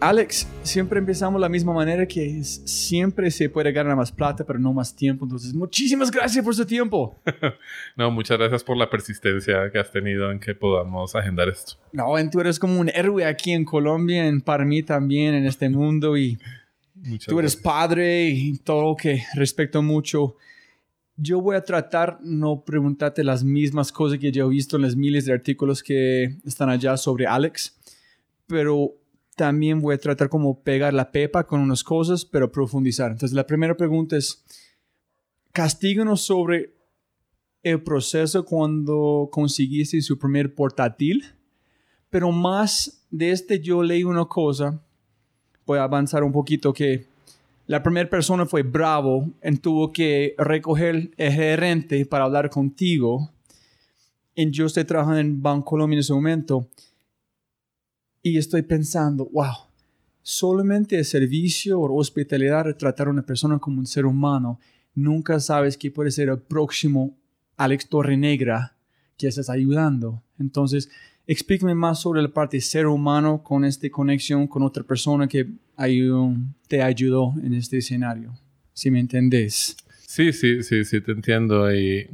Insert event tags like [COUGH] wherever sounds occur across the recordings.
Alex, siempre empezamos la misma manera que siempre se puede ganar más plata, pero no más tiempo. Entonces, muchísimas gracias por su tiempo. [LAUGHS] no, muchas gracias por la persistencia que has tenido en que podamos agendar esto. No, tú eres como un héroe aquí en Colombia, en, para mí también, en este mundo. Y tú eres padre y todo que respeto mucho. Yo voy a tratar no preguntarte las mismas cosas que yo he visto en las miles de artículos que están allá sobre Alex, pero también voy a tratar como pegar la pepa con unas cosas, pero profundizar. Entonces, la primera pregunta es, castíganos sobre el proceso cuando conseguiste su primer portátil, pero más de este yo leí una cosa, voy a avanzar un poquito, que la primera persona fue Bravo y tuvo que recoger el gerente para hablar contigo. Y yo estoy trabajando en Banco Colombia en ese momento y estoy pensando, wow, solamente el servicio o hospitalidad, tratar a una persona como un ser humano, nunca sabes que puede ser el próximo Alex Torre Negra que estás ayudando. Entonces, explícame más sobre la parte ser humano con esta conexión con otra persona que te ayudó en este escenario, si me entendés. Sí, sí, sí, sí, te entiendo. Y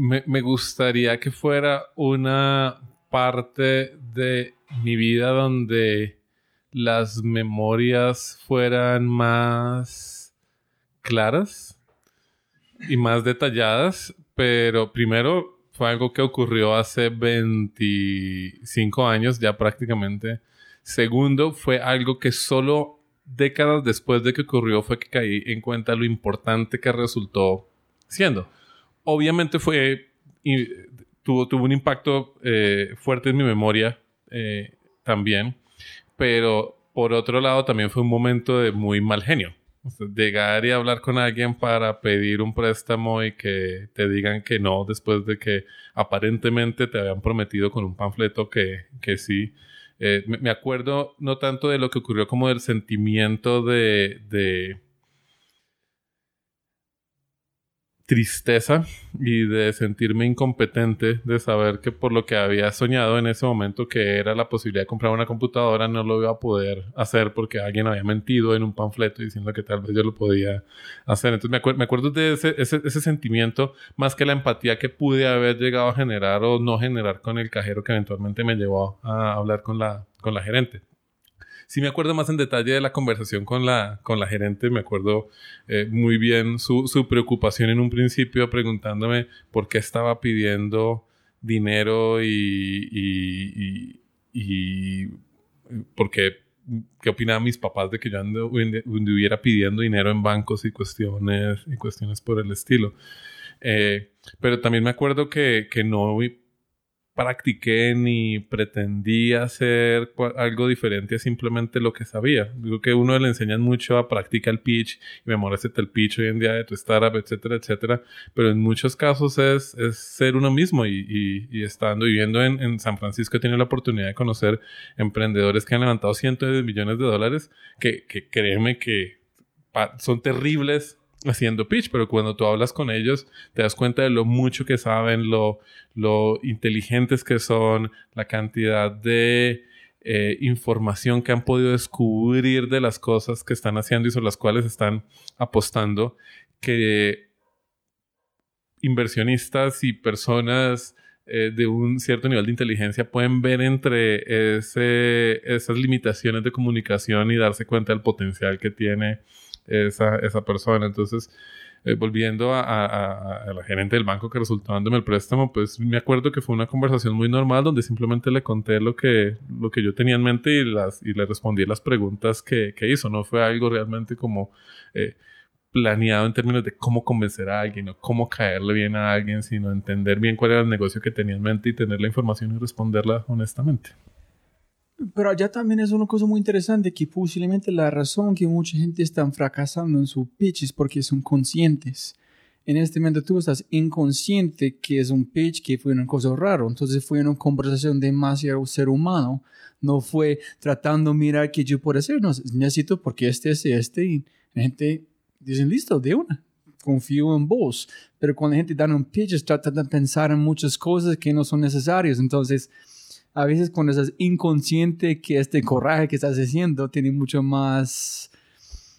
me, gustaría que fuera una parte de mi vida donde las memorias fueran más claras y más detalladas, pero primero fue algo que ocurrió hace 25 años ya prácticamente. Segundo, fue algo que solo décadas después de que ocurrió fue que caí en cuenta lo importante que resultó siendo obviamente fue, tuvo, tuvo un impacto eh, fuerte en mi memoria eh, también, pero por otro lado también fue un momento de muy mal genio. llegar y hablar con alguien para pedir un préstamo y que te digan que no después de que aparentemente te habían prometido con un panfleto que, que sí. Eh, me acuerdo no tanto de lo que ocurrió como del sentimiento de tristeza y de sentirme incompetente, de saber que por lo que había soñado en ese momento, que era la posibilidad de comprar una computadora, no lo iba a poder hacer porque alguien había mentido en un panfleto diciendo que tal vez yo lo podía hacer. Entonces me, me acuerdo de ese, ese, ese, sentimiento, más que la empatía que pude haber llegado a generar o no generar con el cajero que eventualmente me llevó a hablar con la, con la gerente sí me acuerdo más en detalle de la conversación con la, con la gerente, me acuerdo eh, muy bien su, su, preocupación en un principio preguntándome por qué estaba pidiendo dinero y, y, y, por qué, qué opinaban mis papás de que yo anduviera pidiendo dinero en bancos y cuestiones, y cuestiones por el estilo. Eh, pero también me acuerdo que, que no practiqué ni pretendí hacer algo diferente simplemente lo que sabía. Digo que uno le enseñan mucho a practicar el pitch y memoricete el pitch hoy en día de tu startup, etcétera, etcétera. Pero en muchos casos es, es ser uno mismo y, y, estando viviendo en, en, San Francisco he tenido la oportunidad de conocer emprendedores que han levantado cientos de millones de dólares que, que créeme que son terribles haciendo pitch, pero cuando tú hablas con ellos te das cuenta de lo mucho que saben, lo, lo inteligentes que son, la cantidad de eh, información que han podido descubrir de las cosas que están haciendo y sobre las cuales están apostando, que inversionistas y personas eh, de un cierto nivel de inteligencia pueden ver entre esas limitaciones de comunicación y darse cuenta del potencial que tiene esa, esa persona. Entonces, eh, volviendo a, la gerente del banco que resultó dándome el préstamo, pues me acuerdo que fue una conversación muy normal donde simplemente le conté lo que, lo que yo tenía en mente y, las, y le respondí las preguntas que, que hizo. No fue algo realmente como eh, planeado en términos de cómo convencer a alguien o cómo caerle bien a alguien, sino entender bien cuál era el negocio que tenía en mente y tener la información y responderla honestamente. Pero allá también es una cosa muy interesante que posiblemente la razón que mucha gente está fracasando en su pitch es porque son conscientes. En este momento tú estás inconsciente que es un pitch que fue una cosa rara. Entonces fue una conversación demasiado ser humano. No fue tratando de mirar qué yo puedo hacer. No, necesito porque este es este. Y la gente dice, listo, de una. Confío en vos. Pero cuando la gente da un pitch, trata de pensar en muchas cosas que no son necesarias. Entonces, a veces cuando estás inconsciente que este coraje que estás haciendo tiene mucho más,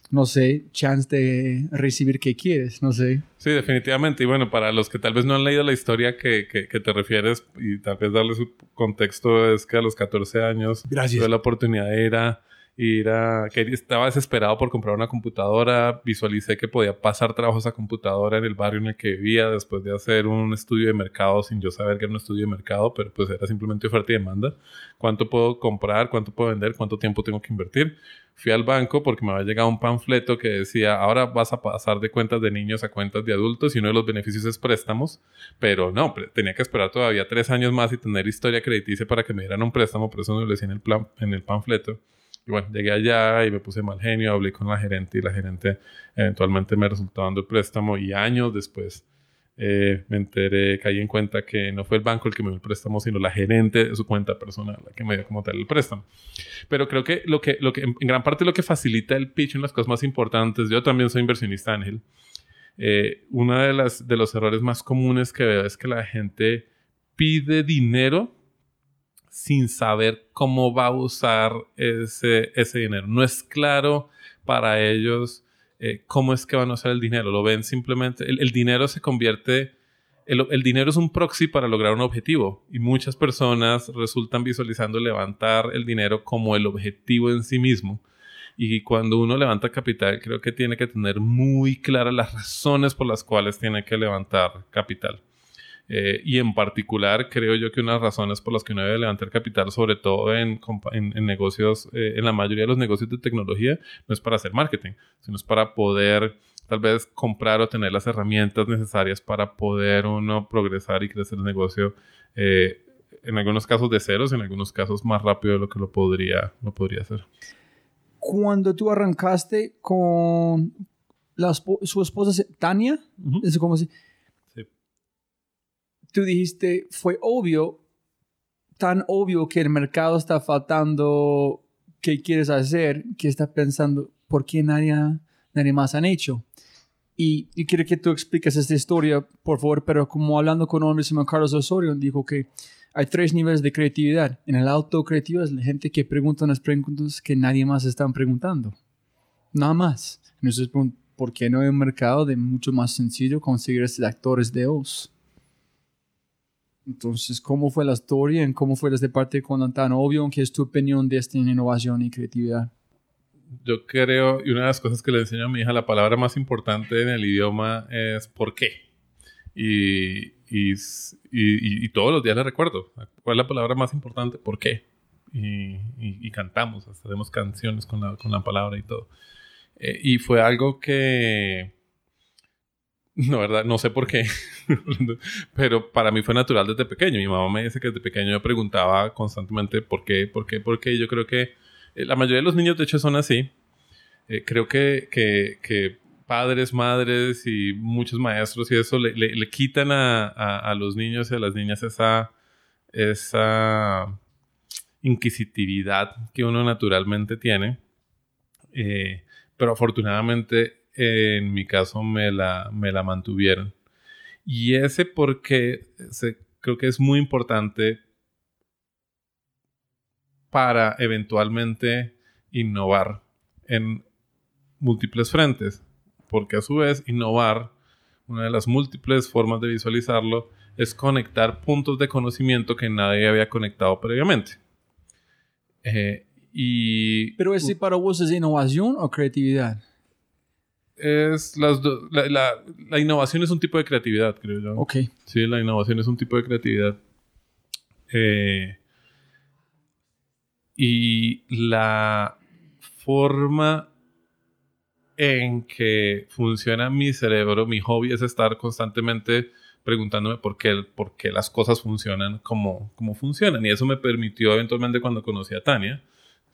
no sé, chance de recibir que quieres, no sé. Sí, definitivamente. Y bueno, para los que tal vez no han leído la historia que, que, te refieres y tal vez darle su contexto, es que a los 14 años Gracias. tuve la oportunidad de ir a era que estaba desesperado por comprar una computadora, visualicé que podía pasar trabajos a computadora en el barrio en el que vivía después de hacer un estudio de mercado sin yo saber que era un estudio de mercado, pero pues era simplemente oferta y demanda. ¿Cuánto puedo comprar? ¿Cuánto puedo vender? ¿Cuánto tiempo tengo que invertir? Fui al banco porque me había llegado un panfleto que decía, ahora vas a pasar de cuentas de niños a cuentas de adultos y uno de los beneficios es préstamos, pero no, tenía que esperar todavía tres años más y tener historia crediticia para que me dieran un préstamo, por eso no lo decía en el, plan, en el panfleto. Y bueno, llegué allá y me puse mal genio, hablé con la gerente y la gerente eventualmente me resultó dando el préstamo y años después eh, me enteré, caí en cuenta que no fue el banco el que me dio el préstamo, sino la gerente de su cuenta personal la que me dio como tal el préstamo. Pero creo que lo que, lo que en gran parte lo que facilita el pitch en las cosas más importantes, yo también soy inversionista Ángel, eh, uno de, las, de los errores más comunes que veo es que la gente pide dinero sin saber cómo va a usar ese, ese dinero. No es claro para ellos eh, cómo es que van a usar el dinero. Lo ven simplemente, el, dinero se convierte, el, el, dinero es un proxy para lograr un objetivo y muchas personas resultan visualizando levantar el dinero como el objetivo en sí mismo. Y cuando uno levanta capital, creo que tiene que tener muy claras las razones por las cuales tiene que levantar capital. Eh, y en particular, creo yo que una de las razones por las que uno debe levantar capital, sobre todo en, en, negocios, eh, en la mayoría de los negocios de tecnología, no es para hacer marketing, sino es para poder tal vez comprar o tener las herramientas necesarias para poder uno progresar y crecer el negocio. Eh, en algunos casos de ceros, en algunos casos más rápido de lo que lo podría, lo podría hacer. Cuando tú arrancaste con la, su esposa Tania, es como si tú dijiste, fue obvio, tan obvio que el mercado está faltando qué quieres hacer, que está pensando, ¿por qué nadie, nadie más han hecho? Y, quiero que tú expliques esta historia, por favor, pero como hablando con hombre se Carlos Osorio, dijo que hay tres niveles de creatividad. En el auto creativo es la gente que pregunta unas preguntas que nadie más está preguntando. Nada más. Entonces, ¿por qué no hay un mercado de mucho más sencillo conseguir estos actores de voz? Entonces, ¿cómo fue la historia y cómo fue desde parte con tan obvio? ¿Qué es tu opinión de esta innovación y creatividad? Yo creo, y una de las cosas que le enseño a mi hija, la palabra más importante en el idioma es ¿por qué? Y, y, y, todos los días le recuerdo, ¿cuál es la palabra más importante? ¿Por qué? Y, cantamos, hacemos canciones con la, con la palabra y todo. Eh, y fue algo que no, ¿verdad? No sé por qué. [LAUGHS] Pero para mí fue natural desde pequeño. Mi mamá me dice que desde pequeño yo preguntaba constantemente por qué, por qué, por qué. Yo creo que eh, la mayoría de los niños, de hecho, son así. Eh, creo que, que, padres, madres y muchos maestros y eso le, le, quitan a, a, los niños y a las niñas esa, esa inquisitividad que uno naturalmente tiene. Eh, pero afortunadamente en mi caso me la, me la mantuvieron. Y ese porque creo que es muy importante para eventualmente innovar en múltiples frentes, porque a su vez innovar, una de las múltiples formas de visualizarlo es conectar puntos de conocimiento que nadie había conectado previamente. Eh, y, Pero ese para vos es innovación o creatividad? Es las la, la, innovación es un tipo de creatividad, creo yo. Ok. Sí, la innovación es un tipo de creatividad. Eh, y la forma en que funciona mi cerebro, mi hobby es estar constantemente preguntándome por qué, por qué las cosas funcionan como, como funcionan. Y eso me permitió eventualmente cuando conocí a Tania,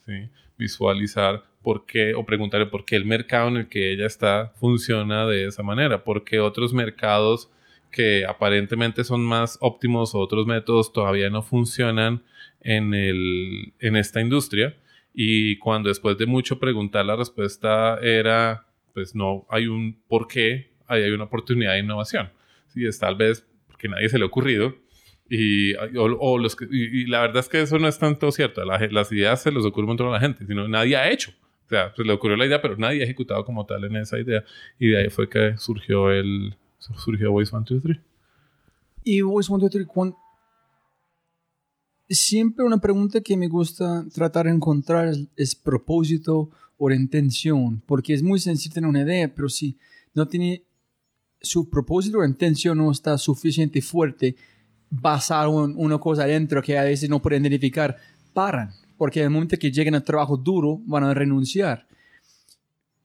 ¿sí? visualizar por qué o preguntarle por qué el mercado en el que ella está funciona de esa manera, por qué otros mercados que aparentemente son más óptimos o otros métodos todavía no funcionan en, el, en esta industria. Y cuando después de mucho preguntar la respuesta era, pues no hay un por qué, ahí hay una oportunidad de innovación. Sí, es tal vez porque nadie se le ha ocurrido. Y, o, los y, la verdad es que eso no es tanto cierto. las ideas se les ocurren a la gente, sino nadie ha hecho. O sea, se le ocurrió la idea, pero nadie ha ejecutado como tal en esa idea. Y de ahí fue que surgió el surgió Voice 1, 2, 3. Y Voice 1, 2, 3, siempre una pregunta que me gusta tratar de encontrar es, propósito o intención, porque es muy sencillo tener una idea, pero si no tiene su propósito o intención no está suficiente fuerte, basado en una cosa adentro que a veces no pueden identificar, paran, porque en el momento que lleguen al trabajo duro van a renunciar.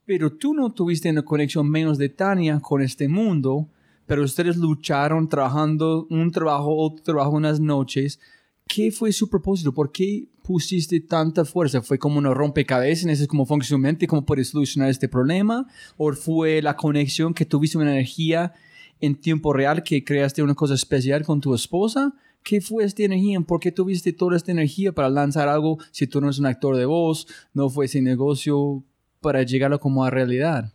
Pero tú no tuviste una conexión menos de Tania con este mundo, pero ustedes lucharon trabajando un trabajo, otro trabajo unas noches, ¿qué fue su propósito? ¿Por qué pusiste tanta fuerza? ¿Fue como una rompecabezas? ¿Ese es como funciona ¿Cómo puedes solucionar este problema? ¿O fue la conexión que tuviste una energía en tiempo real que creaste una cosa especial con tu esposa? ¿Qué fue esta energía? ¿Por qué tuviste toda esta energía para lanzar algo si tú no eres un actor de voz? ¿No fue ese negocio para llegarlo como a realidad?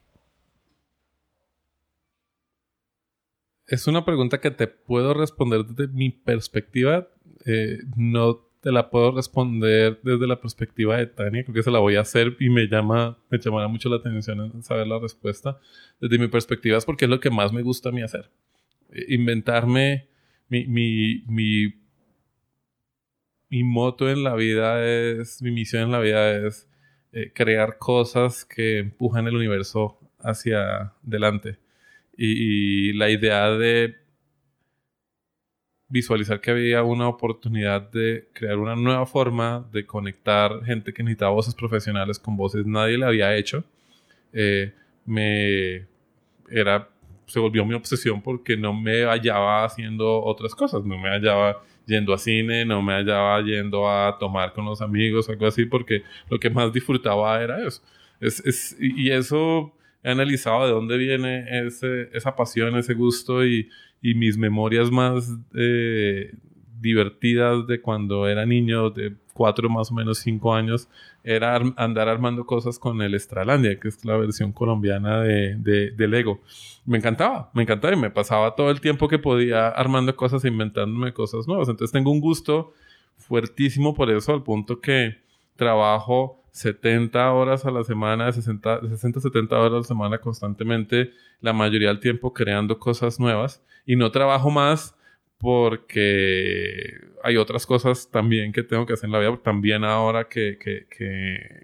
Es una pregunta que te puedo responder desde mi perspectiva eh, no te la puedo responder desde la perspectiva de Tania, creo que se la voy a hacer y me llama, me llamará mucho la atención saber la respuesta. Desde mi perspectiva es porque es lo que más me gusta a mí hacer. Eh, inventarme mi, mi, mi, mi moto en la vida es, mi misión en la vida es eh, crear cosas que empujan el universo hacia adelante. y la idea de visualizar que había una oportunidad de crear una nueva forma de conectar gente que necesitaba voces profesionales con voces nadie le había hecho. Eh, me era se volvió mi obsesión porque no me hallaba haciendo otras cosas, no me hallaba yendo a cine, no me hallaba yendo a tomar con los amigos, algo así, porque lo que más disfrutaba era eso. Es, es, y eso he analizado de dónde viene ese, esa pasión, ese gusto y, y mis memorias más eh, divertidas de cuando era niño, de cuatro más o menos cinco años, era andar armando cosas con el Estralandia, que es la versión colombiana de, de, Lego. Me encantaba, me encantaba y me pasaba todo el tiempo que podía armando cosas e inventándome cosas nuevas. Entonces tengo un gusto fuertísimo por eso, al punto que trabajo 70 horas a la semana, 60, 60, 70 horas a la semana constantemente, la mayoría del tiempo creando cosas nuevas y no trabajo más porque hay otras cosas también que tengo que hacer en la vida. También ahora que, que,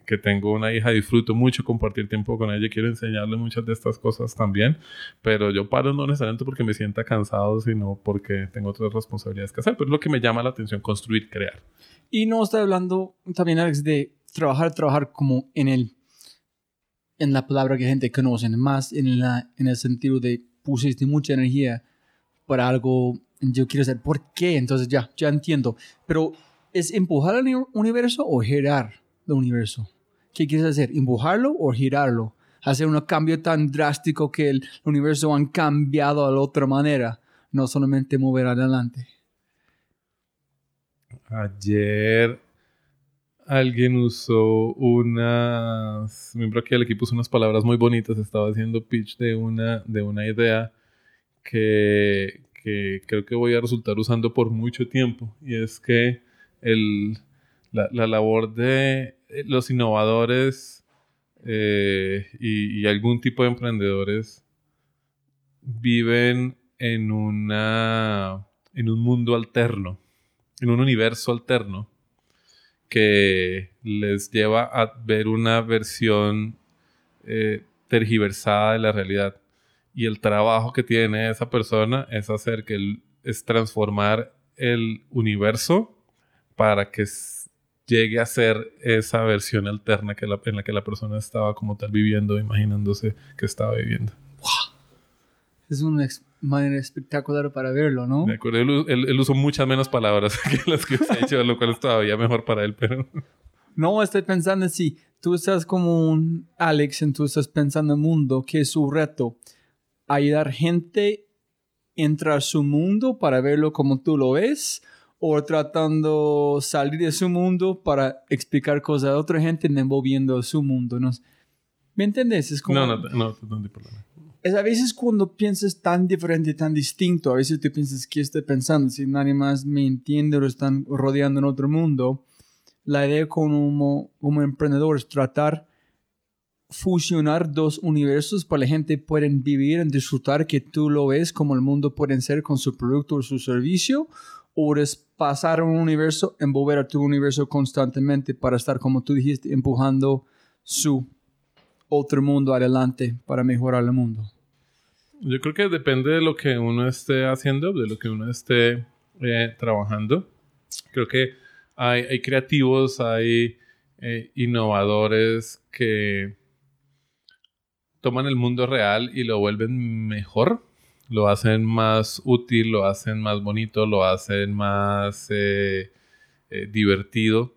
que, tengo una hija, disfruto mucho compartir tiempo con ella. Quiero enseñarle muchas de estas cosas también. Pero yo paro no necesariamente porque me sienta cansado, sino porque tengo otras responsabilidades que hacer. Pero es lo que me llama la atención, construir, crear. Y no está hablando también, Alex, de trabajar, trabajar como en el, en la palabra que gente conoce, más en, la, en el sentido de pusiste mucha energía para algo, yo quiero saber por qué, entonces ya, ya entiendo. Pero ¿es empujar al universo o girar el universo? ¿Qué quieres hacer? ¿Empujarlo o girarlo? Hacer un cambio tan drástico que el universo han cambiado a la otra manera, no solamente mover adelante. Ayer alguien usó unas, miembro aquí del equipo usó unas palabras muy bonitas, estaba haciendo pitch de una, de una idea que, que creo que voy a resultar usando por mucho tiempo, y es que el, la, la labor de los innovadores eh, y, y algún tipo de emprendedores viven en una en un mundo alterno, en un universo alterno, que les lleva a ver una versión eh, tergiversada de la realidad. Y el trabajo que tiene esa persona es hacer que es transformar el universo para que llegue a ser esa versión alterna que en la que la persona estaba como tal viviendo, imaginándose que estaba viviendo. Es una manera espectacular para verlo, ¿no? De acuerdo, él, usó muchas menos palabras [LAUGHS] que las que se ha hecho, lo cual es todavía mejor para él, pero... [LAUGHS] No, estoy pensando si tú estás como un Alex, entonces estás pensando en el mundo, que es su reto, ayudar gente a entrar a su mundo para verlo como tú lo ves, o tratando salir de su mundo para explicar cosas a otra gente envolviendo su mundo. ¿no? ¿Me entiendes? Es como... No, no, no, no, no problema. Es a veces cuando piensas tan diferente, tan distinto, a veces tú piensas, ¿qué estoy pensando? Si nadie más me entiende o están rodeando en otro mundo. La idea como, como emprendedor es tratar fusionar dos universos para la gente pueden vivir y disfrutar que tú lo ves como el mundo puede ser con su producto o su servicio o es pasar a un universo, envolver a tu universo constantemente para estar, como tú dijiste, empujando su otro mundo adelante para mejorar el mundo. Yo creo que depende de lo que uno esté haciendo, de lo que uno esté eh, trabajando. Creo que hay, hay creativos, hay eh, innovadores que toman el mundo real y lo vuelven mejor lo hacen más útil, lo hacen más bonito, lo hacen más eh, eh, divertido.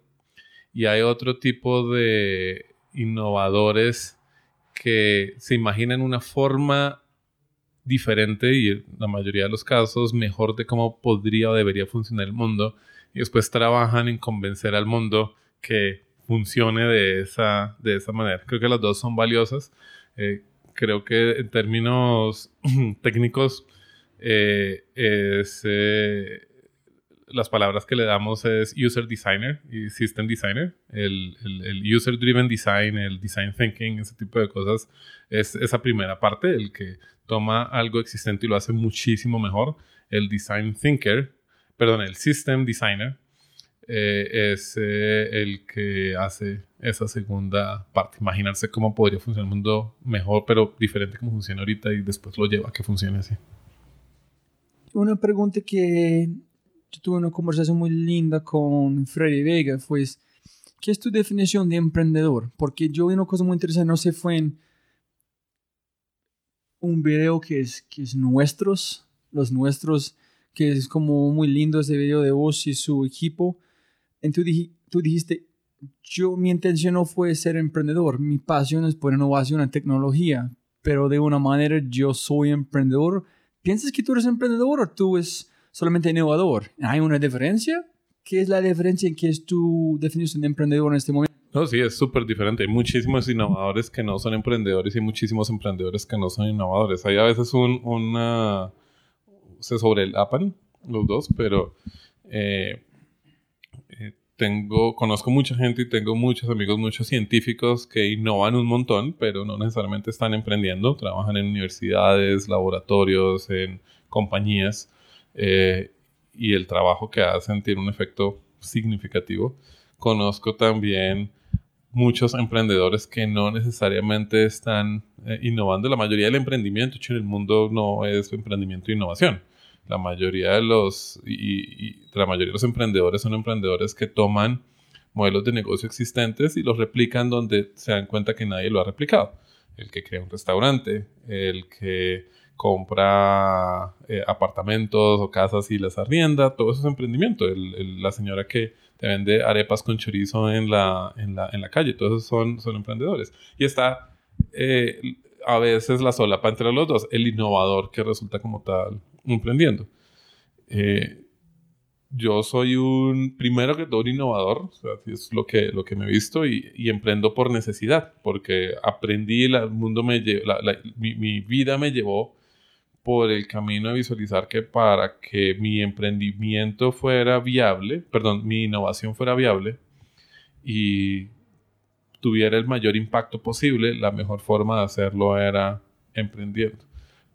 Y hay otro tipo de innovadores que se imaginan una forma diferente y en la mayoría de los casos mejor de cómo podría o debería funcionar el mundo y después trabajan en convencer al mundo que funcione de esa, de esa manera. Creo que las dos son valiosas. Eh, creo que en términos [CLEARS THROAT] técnicos eh, es, eh, las palabras que le damos es user designer y system designer. El, el, user driven design, el design thinking, ese tipo de cosas, es esa primera parte, el que toma algo existente y lo hace muchísimo mejor. El design thinker, perdón, el system designer eh, es eh, el que hace esa segunda parte. Imaginarse cómo podría funcionar el mundo mejor, pero diferente como funciona ahorita y después lo lleva a que funcione así. Una pregunta que yo tuve una conversación muy linda con Freddy Vega fue, ¿qué es tu definición de emprendedor? Porque yo vi una cosa muy interesante, no sé, fue en un video que es, que es nuestros, los nuestros, que es como muy lindo ese video de vos y su equipo tú dijiste, yo mi intención no fue ser emprendedor, mi pasión es por innovación en tecnología, pero de una manera yo soy emprendedor. ¿Piensas que tú eres emprendedor o tú eres solamente innovador? ¿Hay una diferencia? ¿Qué es la diferencia en qué es tu definición de emprendedor en este momento? No, sí, es súper diferente. Hay muchísimos innovadores que no son emprendedores y muchísimos emprendedores que no son innovadores. Hay a veces un, una... se sobrelapan los dos, pero eh, tengo, conozco mucha gente y tengo muchos amigos, muchos científicos que innovan un montón, pero no necesariamente están emprendiendo, trabajan en universidades, laboratorios, en compañías, eh, y el trabajo que hacen tiene un efecto significativo. Conozco también muchos emprendedores que no necesariamente están eh, innovando. La mayoría del emprendimiento hecho en el mundo no es emprendimiento e innovación la mayoría de los, y, la mayoría de los emprendedores son emprendedores que toman modelos de negocio existentes y los replican donde se dan cuenta que nadie lo ha replicado. El que crea un restaurante, el que compra eh, apartamentos o casas y las arrienda, todo eso es emprendimiento. la señora que te vende arepas con chorizo en la, en la, en la calle, todos esos son, son emprendedores. Y está eh, a veces la solapa entre los dos, el innovador que resulta como tal emprendiendo. Eh, yo soy un, primero que todo, un innovador, es lo que, lo que me he visto y, emprendo por necesidad, porque aprendí, el mundo me mi, mi, vida me llevó por el camino de visualizar que para que mi emprendimiento fuera viable, perdón, mi innovación fuera viable y tuviera el mayor impacto posible, la mejor forma de hacerlo era emprendiendo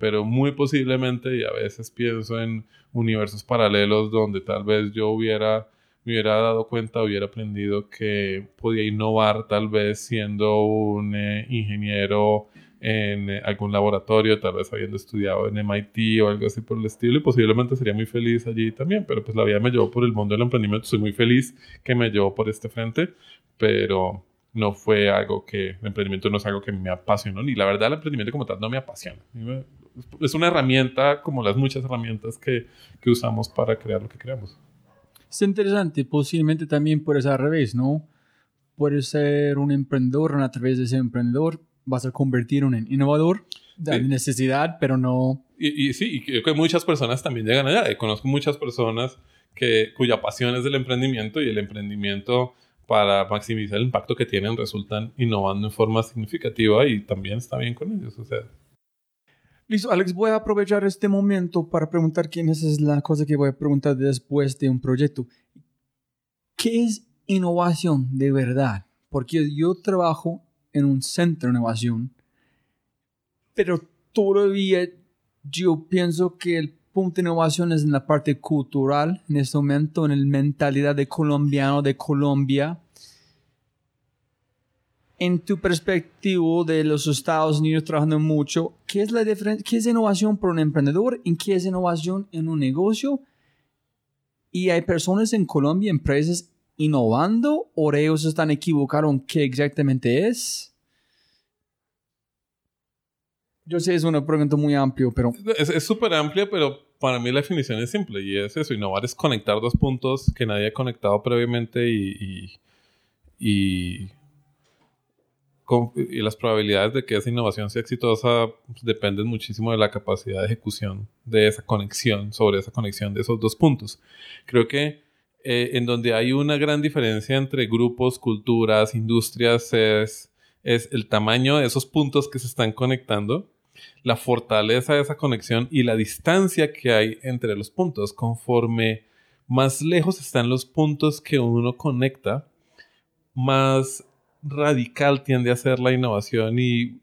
pero muy posiblemente, y a veces pienso en universos paralelos donde tal vez yo hubiera me hubiera dado cuenta, hubiera aprendido que podía innovar tal vez siendo un eh, ingeniero en eh, algún laboratorio, tal vez habiendo estudiado en MIT o algo así por el estilo, y posiblemente sería muy feliz allí también, pero pues la vida me llevó por el mundo del emprendimiento, soy muy feliz que me llevó por este frente, pero no fue algo que, el emprendimiento no es algo que me apasionó, ni la verdad el emprendimiento como tal no me apasiona. Es una herramienta como las muchas herramientas que, que usamos para crear lo que creamos. Es interesante, posiblemente también puede ser al revés, ¿no? Puedes ser un emprendedor, a través de ese emprendedor vas a convertir en un innovador de necesidad, pero no... Y, y, sí, y creo que muchas personas también llegan allá. Y conozco muchas personas que, cuya pasión es del emprendimiento y el emprendimiento para maximizar el impacto que tienen resultan innovando en forma significativa y también está bien con ellos. O sea, Listo, Alex, voy a aprovechar este momento para preguntar quién es la cosa que voy a preguntar después de un proyecto. ¿Qué es innovación de verdad? Porque yo trabajo en un centro de innovación, pero todavía yo pienso que el punto de innovación es en la parte cultural, en este momento, en la mentalidad de colombiano de Colombia, en tu perspectiva de los Estados Unidos trabajando mucho, ¿qué es la diferencia? ¿Qué es innovación para un emprendedor? ¿En qué es innovación en un negocio? Y hay personas en Colombia, empresas innovando o ellos están equivocados en qué exactamente es. Yo sé, es una pregunta muy amplia, pero... Es súper amplia, pero para mí la definición es simple y es eso. Innovar es conectar dos puntos que nadie ha conectado previamente y, y y las probabilidades de que esa innovación sea exitosa dependen muchísimo de la capacidad de ejecución de esa conexión, sobre esa conexión de esos dos puntos. Creo que eh, en donde hay una gran diferencia entre grupos, culturas, industrias, es, es el tamaño de esos puntos que se están conectando, la fortaleza de esa conexión y la distancia que hay entre los puntos. Conforme más lejos están los puntos que uno conecta, más radical tiende a ser la innovación y,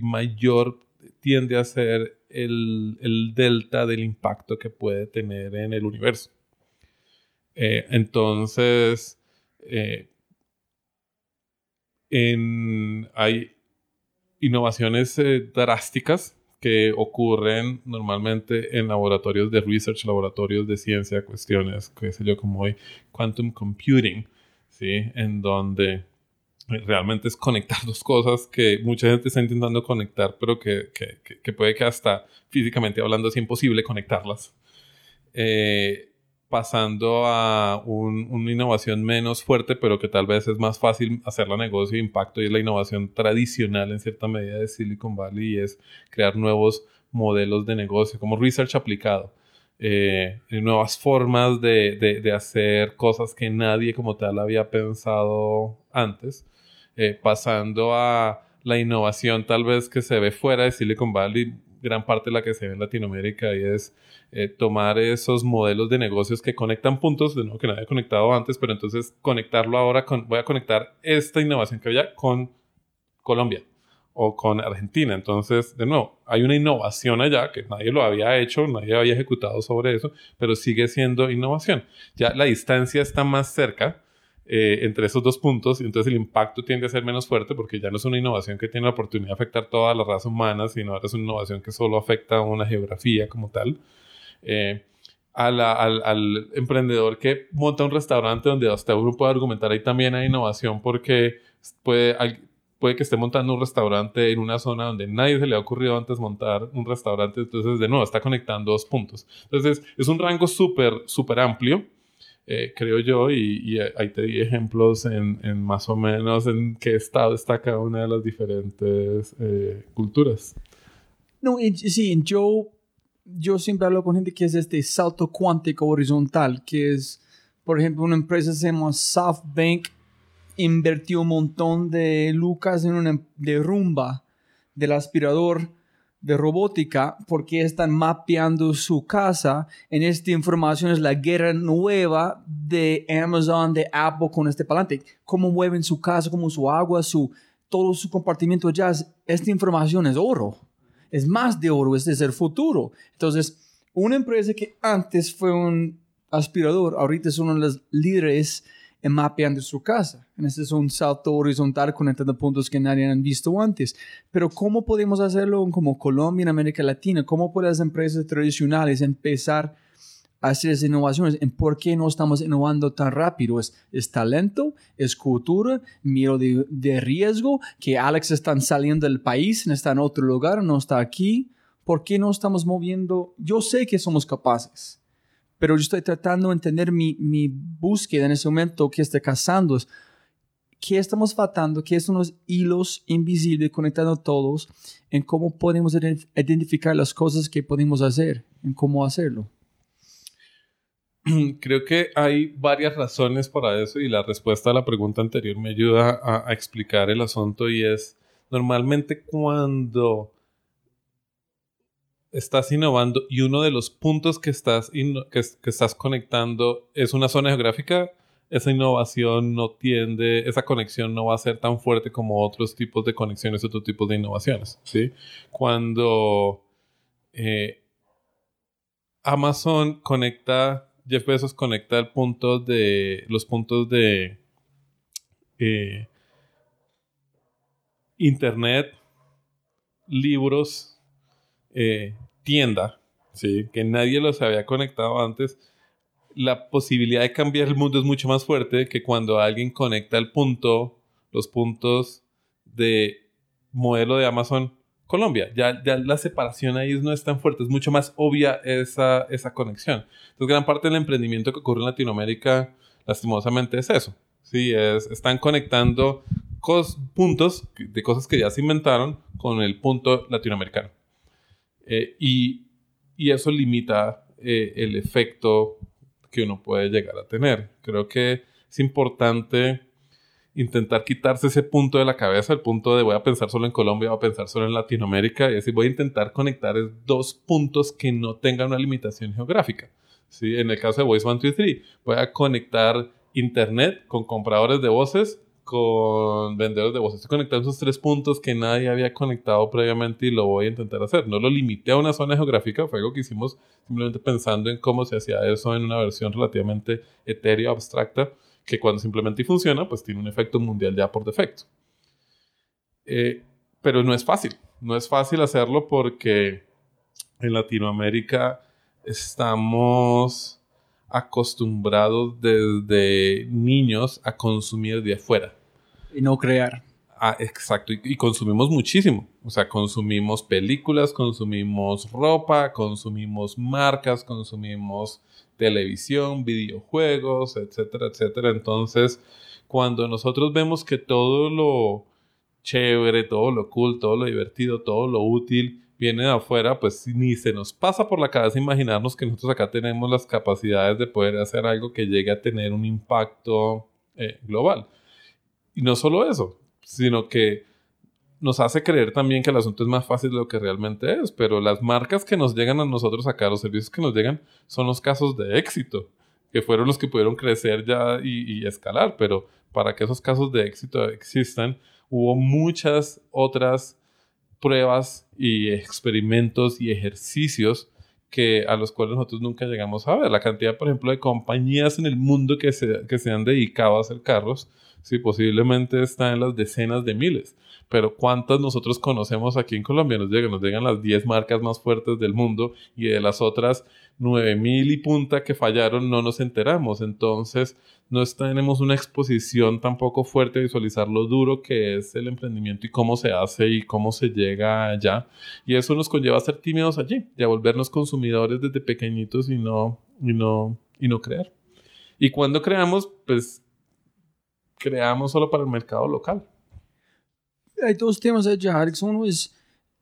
mayor tiende a ser el, delta del impacto que puede tener en el universo. Eh, entonces, eh, hay innovaciones eh, drásticas que ocurren normalmente en laboratorios de research, laboratorios de ciencia, cuestiones, qué sé yo, como hoy, quantum computing, ¿sí? En donde realmente es conectar [LAUGHS] dos cosas que mucha gente está intentando conectar, pero que, que, que puede que hasta físicamente hablando es imposible conectarlas. Eh, pasando a una innovación menos fuerte, pero que tal vez es más fácil hacerla negocio de impacto y es la innovación tradicional en cierta medida de Silicon Valley y es crear nuevos modelos de negocio, como research aplicado. Eh, nuevas formas de, hacer cosas que nadie como tal había pensado antes eh, pasando a la innovación tal vez que se ve fuera de Silicon Valley, gran parte de la que se ve en Latinoamérica y es eh, tomar esos modelos de negocios que conectan puntos, de nuevo que no había conectado antes, pero entonces conectarlo ahora con, voy a conectar esta innovación que había con Colombia o con Argentina. Entonces, de nuevo, hay una innovación allá que nadie lo había hecho, nadie había ejecutado sobre eso, pero sigue siendo innovación. Ya la distancia está más cerca eh, entre esos dos puntos y entonces el impacto tiende a ser menos fuerte porque ya no es una innovación que tiene la oportunidad de afectar toda la raza humana, sino ahora es una innovación que solo afecta a una geografía como tal. Eh, al, emprendedor que monta un restaurante donde hasta uno puede argumentar ahí también hay innovación porque puede, puede que esté montando un restaurante en una zona donde nadie se le ha ocurrido antes montar un restaurante, entonces de nuevo está conectando dos puntos. Entonces es un rango súper, súper amplio eh, creo yo, y, ahí te di ejemplos en, más o menos en qué estado está cada una de las diferentes eh, culturas. No, sí, yo, yo siempre hablo con gente que es este salto cuántico horizontal, que es, por ejemplo, una empresa se llama SoftBank, invirtió un montón de lucas en una derrumba del aspirador de robótica porque están mapeando su casa. En esta información es la guerra nueva de Amazon, de Apple con este palante. Cómo mueven su casa, cómo su agua, su, todo su compartimiento ya. Esta información es oro. es más de oro, es de ser futuro. Entonces, una empresa que antes fue un aspirador, ahorita es uno de los líderes en mapeando su casa. Este es un salto horizontal conectando puntos que nadie han visto antes. Pero ¿cómo podemos hacerlo como Colombia, en América Latina? ¿Cómo pueden las empresas tradicionales empezar a hacer esas innovaciones? ¿En por qué no estamos innovando tan rápido? ¿Es, es talento? ¿Es cultura? ¿Miedo de, de, riesgo? ¿Que Alex están saliendo del país? ¿Está en otro lugar? ¿No está aquí? ¿Por qué no estamos moviendo? Yo sé que somos capaces pero yo estoy tratando de entender mi, mi búsqueda en ese momento que está cazando. ¿Qué estamos faltando? ¿Qué son los hilos invisibles conectando todos? En cómo podemos identificar las cosas que podemos hacer, en cómo hacerlo. [CLEARS THROAT] Creo que hay varias razones para eso y la respuesta a la pregunta anterior me ayuda a, a explicar el asunto y es normalmente cuando estás innovando y uno de los puntos que estás, que, estás conectando es una zona geográfica, esa innovación no tiende, esa conexión no va a ser tan fuerte como otros tipos de conexiones, otros tipos de innovaciones. ¿sí? Cuando eh, Amazon conecta, Jeff Bezos conecta el punto de, los puntos de eh, Internet, libros, eh, tienda, ¿sí? que nadie los había conectado antes, la posibilidad de cambiar el mundo es mucho más fuerte que cuando alguien conecta el punto, los puntos de modelo de Amazon Colombia. Ya, ya la separación ahí no es tan fuerte, es mucho más obvia esa, esa conexión. Entonces, gran parte del emprendimiento que ocurre en Latinoamérica, lastimosamente, es eso. Sí, es, están conectando puntos de cosas que ya se inventaron con el punto latinoamericano. Eh, y, eso limita eh, el efecto que uno puede llegar a tener. Creo que es importante intentar quitarse ese punto de la cabeza, el punto de voy a pensar solo en Colombia, voy a pensar solo en Latinoamérica, y decir, voy a intentar conectar dos puntos que no tengan una limitación geográfica. ¿sí? En el caso de Voice 123, voy a conectar Internet con compradores de voces con vendedores de voz. Estoy conectando esos tres puntos que nadie había conectado previamente y lo voy a intentar hacer. No lo limité a una zona geográfica, fue algo que hicimos simplemente pensando en cómo se hacía eso en una versión relativamente etérea, abstracta, que cuando simplemente funciona, pues tiene un efecto mundial ya por defecto. Eh, pero no es fácil, no es fácil hacerlo porque en Latinoamérica estamos acostumbrados desde niños a consumir de afuera. Y no crear. Ah, exacto. Y, consumimos muchísimo. O sea, consumimos películas, consumimos ropa, consumimos marcas, consumimos televisión, videojuegos, etcétera, etcétera. Entonces, cuando nosotros vemos que todo lo chévere, todo lo cool, todo lo divertido, todo lo útil viene de afuera, pues ni se nos pasa por la cabeza imaginarnos que nosotros acá tenemos las capacidades de poder hacer algo que llegue a tener un impacto eh, global. Y no solo eso, sino que nos hace creer también que el asunto es más fácil de lo que realmente es, pero las marcas que nos llegan a nosotros acá, los servicios que nos llegan, son los casos de éxito, que fueron los que pudieron crecer ya y, escalar, pero para que esos casos de éxito existan, hubo muchas otras pruebas y experimentos y ejercicios que a los cuales nosotros nunca llegamos a ver. La cantidad, por ejemplo, de compañías en el mundo que se, que se han dedicado a hacer carros Sí, posiblemente está en las decenas de miles. Pero ¿cuántas nosotros conocemos aquí en Colombia? Nos llegan, las 10 marcas más fuertes del mundo y de las otras 9000 y punta que fallaron no nos enteramos. Entonces, no tenemos una exposición tampoco fuerte a visualizar lo duro que es el emprendimiento y cómo se hace y cómo se llega allá. Y eso nos conlleva a ser tímidos allí y a volvernos consumidores desde pequeñitos y no, y no, y no creer. Y cuando creamos, pues creamos solo para el mercado local. Hay dos temas allá, Alex. Uno es,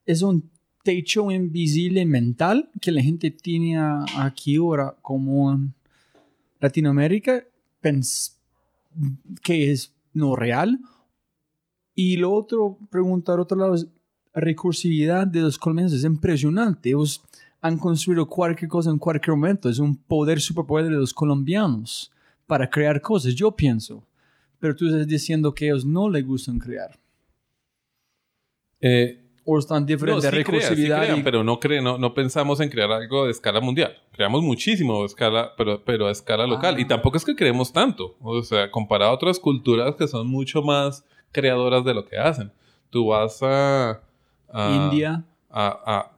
es un techo invisible mental que la gente tiene aquí ahora como en Latinoamérica, que es no real. Y lo otro, preguntar otro lado, es recursividad de los colombianos es impresionante. Ellos han construido cualquier cosa en cualquier momento. Es un poder, superpoder de los colombianos para crear cosas, yo pienso pero tú estás diciendo que ellos no les gustan crear. Eh, o están diferentes no, sí recursividad. pero no, no, no, pensamos en crear algo de escala mundial. Creamos muchísimo de escala, pero, pero a escala local. Y ah. tampoco es que creemos tanto. O sea, comparado a otras culturas que son mucho más creadoras de lo que hacen. Tú vas a... India. A,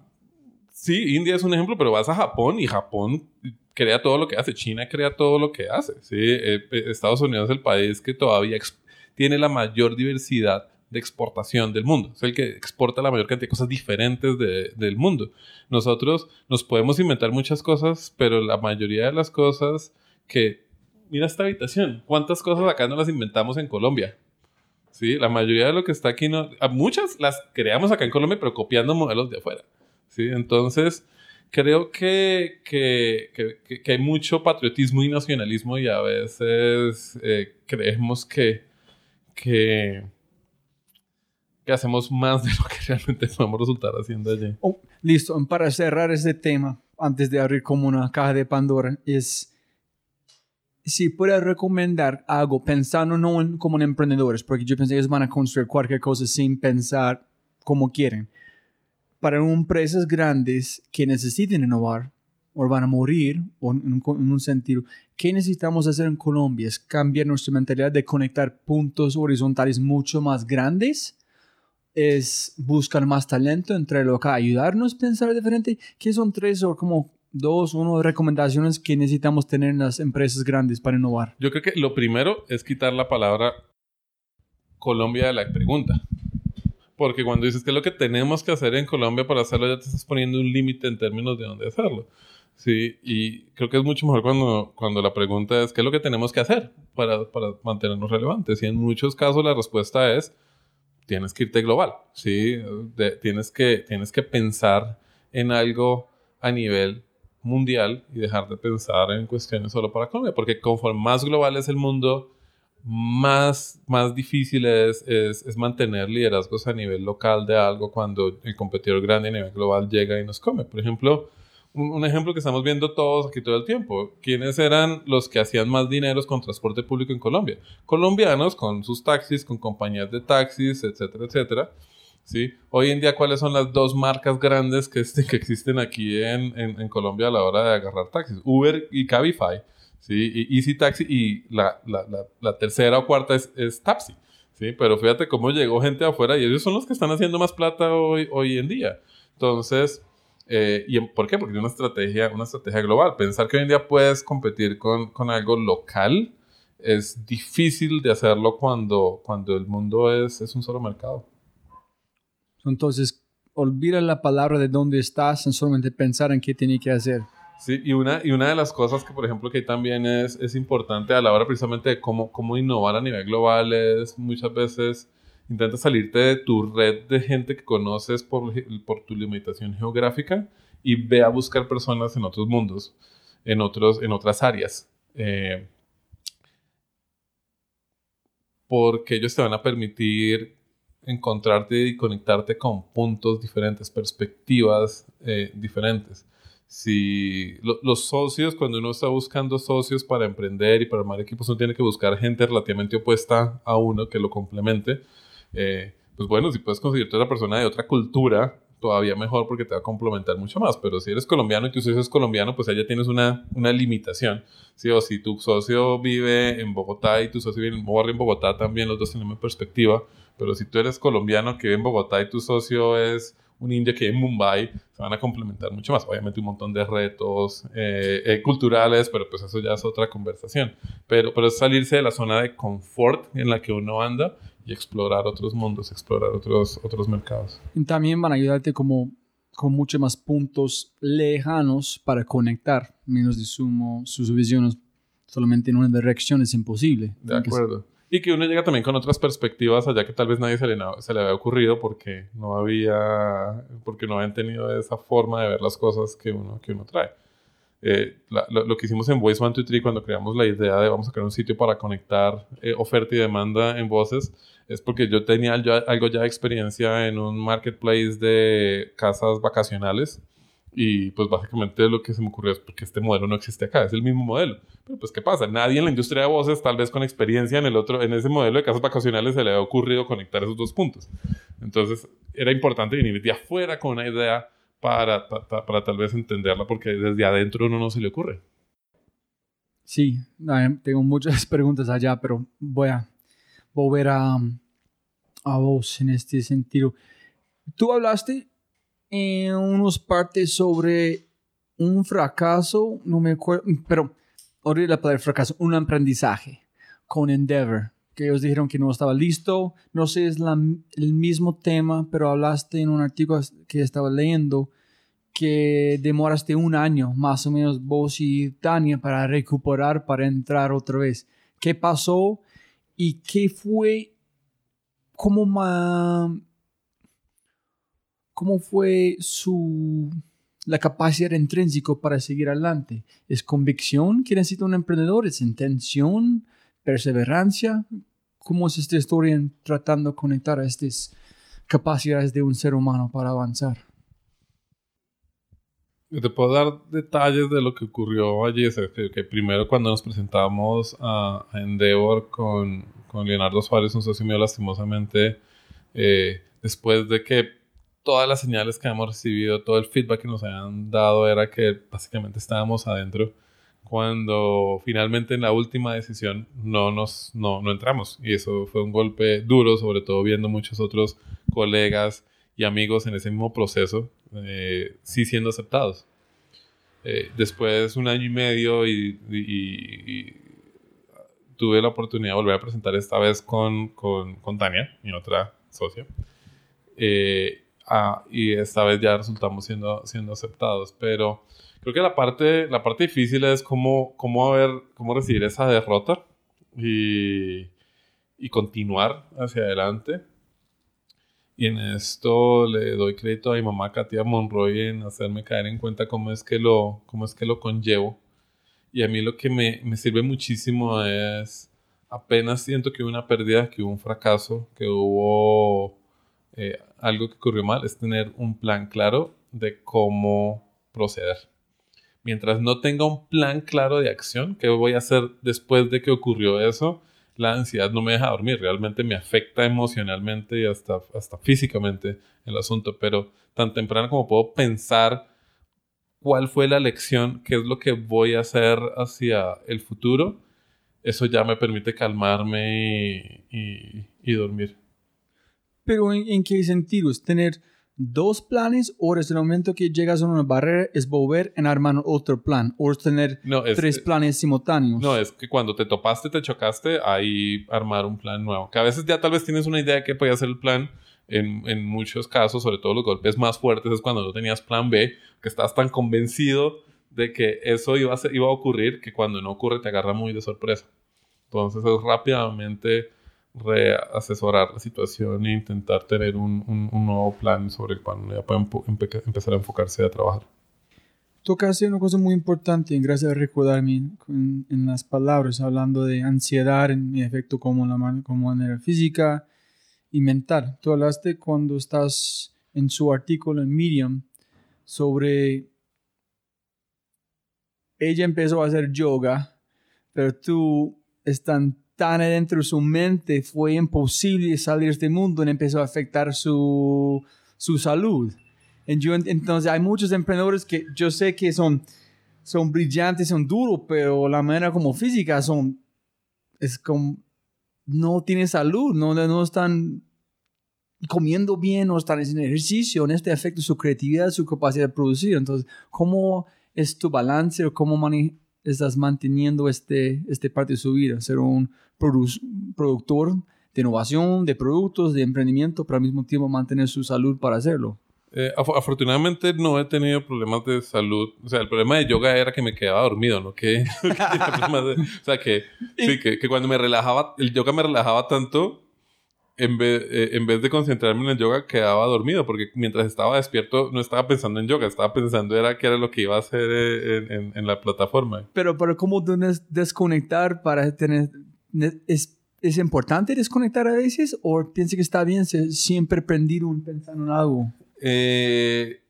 sí, India es un ejemplo, pero vas a Japón y Japón crea todo lo que hace. China crea todo lo que hace. ¿sí? Eh, eh, Estados Unidos es el país que todavía tiene la mayor diversidad de exportación del mundo. Es el que exporta la mayor cantidad de cosas diferentes del mundo. Nosotros nos podemos inventar muchas cosas, pero la mayoría de las cosas que... Mira esta habitación. ¿Cuántas cosas acá no las inventamos en Colombia? Sí, la mayoría de lo que está aquí no... Muchas las creamos acá en Colombia, pero copiando modelos de afuera. Sí, entonces creo que, que, que, hay mucho patriotismo y nacionalismo y a veces eh, creemos que, que que hacemos más de lo que [LAUGHS] realmente podemos resultar haciendo allí. Oh, listo, para cerrar este tema, antes de abrir como una caja de Pandora, es si puedes recomendar algo pensando no en, como en emprendedores, porque yo pensé que ellos van a construir cualquier cosa sin pensar como quieren. Para empresas grandes que necesiten innovar o van a morir o en, un sentido, ¿qué necesitamos hacer en Colombia? Es cambiar nuestra mentalidad de conectar puntos horizontales mucho más grandes es buscar más talento entre lo que ayudarnos a pensar diferente. ¿Qué son tres o como dos, uno recomendaciones que necesitamos tener en las empresas grandes para innovar? Yo creo que lo primero es quitar la palabra Colombia de la pregunta. Porque cuando dices que es lo que tenemos que hacer en Colombia para hacerlo, ya te estás poniendo un límite en términos de dónde hacerlo. Sí, y creo que es mucho mejor cuando, cuando la pregunta es, ¿qué es lo que tenemos que hacer para, para mantenernos relevantes? Y en muchos casos la respuesta es, tienes que irte global, ¿sí? tienes, que, tienes que pensar en algo a nivel mundial y dejar de pensar en cuestiones solo para Colombia, porque conforme más global es el mundo, más, más difícil es, es, es, mantener liderazgos a nivel local de algo cuando el competidor grande a nivel global llega y nos come. Por ejemplo, un, ejemplo que estamos viendo todos aquí todo el tiempo. ¿Quiénes eran los que hacían más dinero con transporte público en Colombia? Colombianos con sus taxis, con compañías de taxis, etcétera, etcétera. ¿Sí? Hoy en día, ¿cuáles son las dos marcas grandes que, [LAUGHS] que existen aquí en, en, Colombia a la hora de agarrar taxis? Uber y Cabify. ¿Sí? Y Easy Taxi y la, la, la, tercera o cuarta es, es Tapsi. ¿sí? Pero fíjate cómo llegó gente afuera y ellos son los que están haciendo más plata hoy, hoy en día. Entonces, eh, ¿Y por qué? Porque es una estrategia, una estrategia global. Pensar que hoy en día puedes competir con, con algo local es difícil de hacerlo cuando, cuando el mundo es, es un solo mercado. Entonces, olvida la palabra de dónde estás en solamente pensar en qué tiene que hacer. Sí, y una, y una de las cosas que, por ejemplo, que también es, es importante a la hora precisamente de cómo, cómo innovar a nivel global es muchas veces Intenta salirte de tu red de gente que conoces por, por tu limitación geográfica y ve a buscar personas en otros mundos, en, otros, en otras áreas. Eh, porque ellos te van a permitir encontrarte y conectarte con puntos diferentes, perspectivas eh, diferentes. Si los socios, cuando uno está buscando socios para emprender y para armar equipos, uno tiene que buscar gente relativamente opuesta a uno que lo complemente eh, pues bueno, si puedes conseguirte una persona de otra cultura, todavía mejor porque te va a complementar mucho más. Pero si eres colombiano y tu socio es colombiano, pues allá tienes una, una limitación. ¿sí? O si tu socio vive en Bogotá y tu socio vive en, Bogotá, también los dos tienen perspectiva. Pero si tú eres colombiano que vive en Bogotá y tu socio es un indio que en Mumbai, se van a complementar mucho más. Obviamente un montón de retos eh, eh, culturales, pero pues eso ya es otra conversación. Pero, pero es salirse de la zona de confort en la que uno anda y explorar otros mundos, explorar otros, otros mercados. Y también van a ayudarte como con muchos más puntos lejanos para conectar, menos de sumo, sus visiones solamente en una dirección es imposible. De acuerdo. Y que uno llega también con otras perspectivas allá que tal vez nadie se le, se le había ocurrido porque no había, porque no habían tenido esa forma de ver las cosas que uno, que uno trae. Eh, lo, que hicimos en Voice 123 cuando creamos la idea de vamos a crear un sitio para conectar eh, oferta y demanda en voces es porque yo tenía algo ya de experiencia en un marketplace de casas vacacionales Y pues básicamente lo que se me ocurrió es porque este modelo no existe acá, es el mismo modelo. Pero pues ¿qué pasa? Nadie en la industria de voces, tal vez con experiencia en el otro, en ese modelo de casas vacacionales se le ha ocurrido conectar esos dos puntos. Entonces era importante venir de afuera con una idea para, para, para tal vez entenderla porque desde adentro uno no se le ocurre. Sí, tengo muchas [LAUGHS] preguntas allá, pero voy a volver a, a vos en este sentido. Tú hablaste en unas partes sobre un fracaso, no me acuerdo, pero ahorita la palabra fracaso, un aprendizaje con Endeavor, que ellos dijeron que no estaba listo, no sé, es el mismo tema, pero hablaste en un artículo que estaba leyendo que demoraste un año más o menos vos y Tania para recuperar, para entrar otra vez. ¿Qué pasó y qué fue, cómo, cómo fue su, la capacidad intrínseca para seguir adelante? ¿Es convicción que necesita un emprendedor? ¿Es intención? ¿Perseverancia? ¿Cómo es esta historia tratando de conectar a estas capacidades de un ser humano para avanzar? Te puedo dar detalles de lo que ocurrió allí. primero cuando nos presentamos a, Endeavor con, con, Leonardo Suárez, un socio mío, lastimosamente, eh, después de que todas las señales que hemos recibido, todo el feedback que nos habían dado era que básicamente estábamos adentro. Cuando finalmente en la última decisión no nos no, no entramos. Y eso fue un golpe duro, sobre todo viendo muchos otros colegas y amigos en ese mismo proceso, eh, sí siendo aceptados. Eh, después un año y medio y, tuve la oportunidad de volver a presentar esta vez con, con, con Tania, mi otra socia. Eh, ah, y esta vez ya resultamos siendo, siendo aceptados. Pero creo que la parte, la parte difícil es cómo, cómo, ver, cómo recibir esa derrota y, y continuar hacia adelante. Y en esto le doy crédito a mi mamá Katia Monroy en hacerme caer en cuenta cómo es que lo, cómo es que lo conllevo. Y a mí lo que me, me sirve muchísimo es, apenas siento que hubo una pérdida, que hubo un fracaso, que hubo eh, algo que ocurrió mal, es tener un plan claro de cómo proceder. Mientras no tenga un plan claro de acción, qué voy a hacer después de que ocurrió eso, la ansiedad no me deja dormir, realmente me afecta emocionalmente y hasta, hasta físicamente el asunto, pero tan temprano como puedo pensar cuál fue la lección, qué es lo que voy a hacer hacia el futuro, eso ya me permite calmarme y, dormir. Pero ¿en, ¿en, qué sentido? Es tener dos planes o desde el momento que llegas a una barrera es volver en armar otro plan o es tener tres planes simultáneos. No, es que cuando te topaste, te chocaste, ahí armar un plan nuevo. Que a veces ya tal vez tienes una idea de qué puede ser el plan. En, en, muchos casos, sobre todo los golpes más fuertes, es cuando no tenías plan B, que estás tan convencido de que eso iba a, iba a ocurrir que cuando no ocurre te agarra muy de sorpresa. Entonces es rápidamente reasesorar la situación e intentar tener un, un, nuevo plan sobre el cual ya pueden empezar a enfocarse a trabajar. Tocaste una cosa muy importante, gracias a recordarme en, en las palabras, hablando de ansiedad en efecto como, la, como manera física y mental. Tú hablaste cuando estás en su artículo en Medium sobre ella empezó a hacer yoga, pero tú están tan adentro de su mente fue imposible salir de este mundo y empezó a afectar su, su salud. Entonces hay muchos emprendedores que yo sé que son, son brillantes, son duros, pero la manera como física son, es como, no tienen salud, no, no están comiendo bien, no están haciendo ejercicio, en este afecta su creatividad, su capacidad de producir. Entonces, ¿cómo es tu balance o cómo estás manteniendo este, este parte de su vida? Ser un productor de innovación, de productos, de emprendimiento, pero al mismo tiempo mantener su salud para hacerlo. Eh, afortunadamente no he tenido problemas de salud. O sea, el problema de yoga era que me quedaba dormido, ¿no? Que, [LAUGHS] o sea, que, sí, que, que, cuando me relajaba, el yoga me relajaba tanto, en vez, eh, en vez de concentrarme en el yoga, quedaba dormido, porque mientras estaba despierto no estaba pensando en yoga, estaba pensando era qué era lo que iba a hacer eh, en, en, la plataforma. Pero, pero ¿cómo desconectar para tener ¿Es, ¿Es importante desconectar a veces o piensa que está bien siempre prendido pensando en algo? Eh,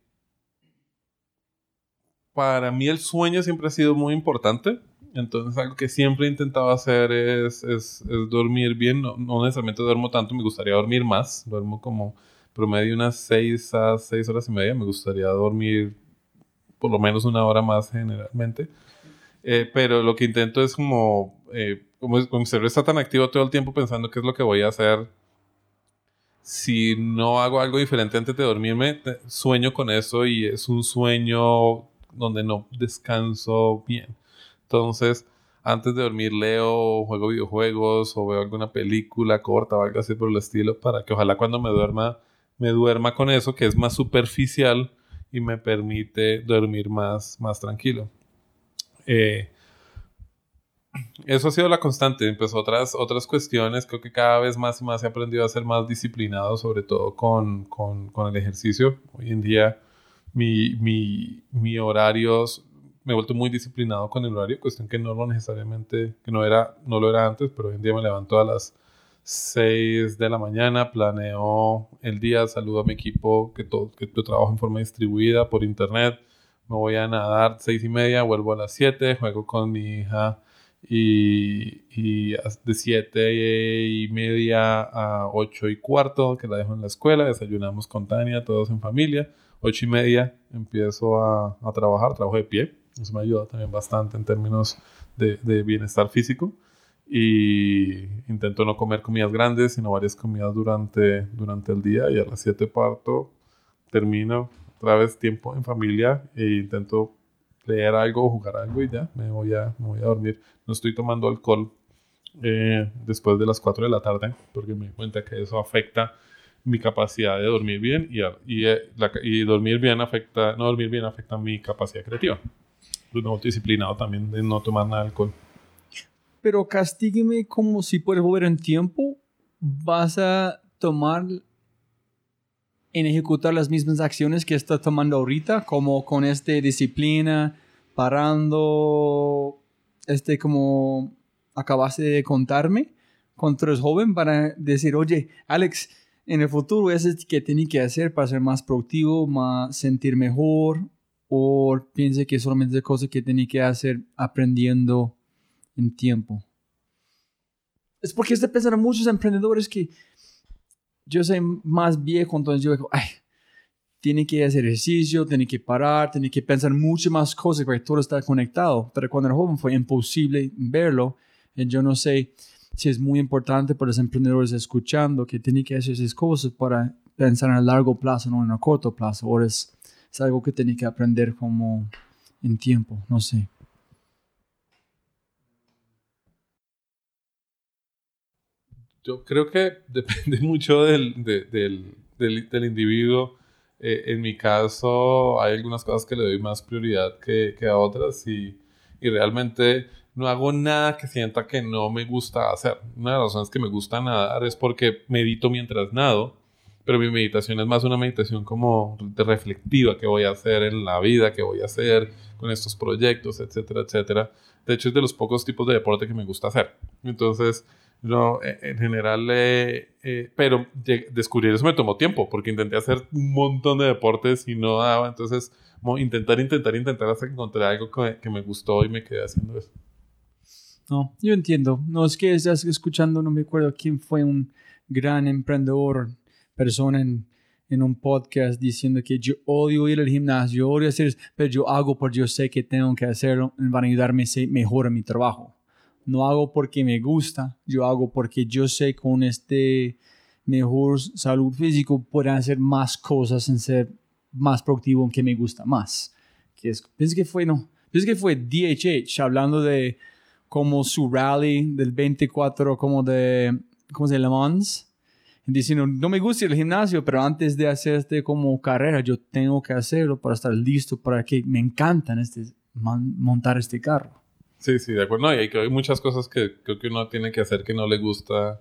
para mí el sueño siempre ha sido muy importante. Entonces algo que siempre he intentado hacer es, es, dormir bien. No, no, necesariamente duermo tanto, me gustaría dormir más. Duermo como promedio unas 6 a 6 horas y media. Me gustaría dormir por lo menos una hora más generalmente. Eh, pero lo que intento es como, eh, como, mi cerebro está tan activo todo el tiempo pensando qué es lo que voy a hacer. Si no hago algo diferente antes de dormirme, sueño con eso y es un sueño donde no descanso bien. Entonces, antes de dormir leo, juego videojuegos o veo alguna película corta o algo así por el estilo para que ojalá cuando me duerma me duerma con eso que es más superficial y me permite dormir más, más tranquilo. Eh, eso ha sido la constante. Empezó otras, otras cuestiones. Creo que cada vez más y más he aprendido a ser más disciplinado, sobre todo con, con, con el ejercicio. Hoy en día mi, mi, mi horario, me he vuelto muy disciplinado con el horario, cuestión que no lo necesariamente, que no, era, no lo era antes, pero hoy en día me levanto a las 6 de la mañana, planeo el día, saludo a mi equipo, que, todo, que yo trabajo en forma distribuida por internet, me voy a nadar 6 y media, vuelvo a las 7, juego con mi hija y, y de 7 y media a 8 y cuarto, que la dejo en la escuela, desayunamos con Tania, todos en familia, 8 y media empiezo a, a trabajar, trabajo de pie, eso me ayuda también bastante en términos de, de bienestar físico y intento no comer comidas grandes, sino varias comidas durante, durante el día y a las 7 parto, termino otra vez tiempo en familia e intento leer algo o jugar algo y ya me voy a, me voy a dormir. No estoy tomando alcohol eh, después de las 4 de la tarde porque me di cuenta que eso afecta mi capacidad de dormir bien y, y, eh, y dormir bien afecta, no dormir bien afecta mi capacidad creativa. No disciplinado también de no tomar nada de alcohol. Pero castígueme como si puedes volver en tiempo, vas a tomar en ejecutar las mismas acciones que estás tomando ahorita, como con esta disciplina, parando, este como acabaste de contarme, cuando eres joven, para decir, oye, Alex, en el futuro es que tiene que hacer para ser más productivo, más sentir mejor, o piense que solamente cosas que tiene que hacer aprendiendo en tiempo. Es porque es de pensar en muchos emprendedores que yo soy más viejo, entonces yo digo, ay, tiene que hacer ejercicio, tiene que parar, tiene que pensar muchas más cosas porque todo está conectado. Pero cuando era joven fue imposible verlo. Y yo no sé si es muy importante para los emprendedores escuchando que tiene que hacer esas cosas para pensar en el largo plazo, no en el corto plazo. Ahora es, es algo que tiene que aprender como en tiempo, no sé. Yo creo que [LAUGHS] depende mucho del, del, del, individuo. Eh, en mi caso, hay algunas cosas que le doy más prioridad que, que a otras y, y, realmente no hago nada que sienta que no me gusta hacer. Una de las razones que me gusta nadar es porque medito mientras nado, pero mi meditación es más una meditación como de reflectiva, que voy a hacer en la vida, que voy a hacer con estos proyectos, etcétera, etcétera. De hecho, es de los pocos tipos de deporte que me gusta hacer. Entonces, no, e, en general, eh, eh, pero descubrir eso me tomó tiempo, porque intenté hacer un montón de deportes y no daba. Entonces, intentar, intentar, intentar hasta que encontré algo que, me gustó y me quedé haciendo eso. No, yo entiendo. No, es que estás escuchando, no me acuerdo quién fue un gran emprendedor, persona en, en un podcast diciendo que yo odio ir al gimnasio, odio hacer pero yo hago porque yo sé que tengo que hacerlo, van a ayudarme a ser mejor mi trabajo no hago porque me gusta, yo hago porque yo sé con este mejor salud físico puedo hacer más cosas en ser más productivo que me gusta más. Que es, pienso que fue, no, pienso que fue DHH hablando de como su rally del 24 como de, ¿cómo se llama? Le Mans. Diciendo, no me gusta el gimnasio, pero antes de hacer este como carrera, yo tengo que hacerlo para estar listo, para que me encantan este, montar este carro. Sí, sí, de acuerdo. No, y hay, muchas cosas que creo que uno tiene que hacer que no le gusta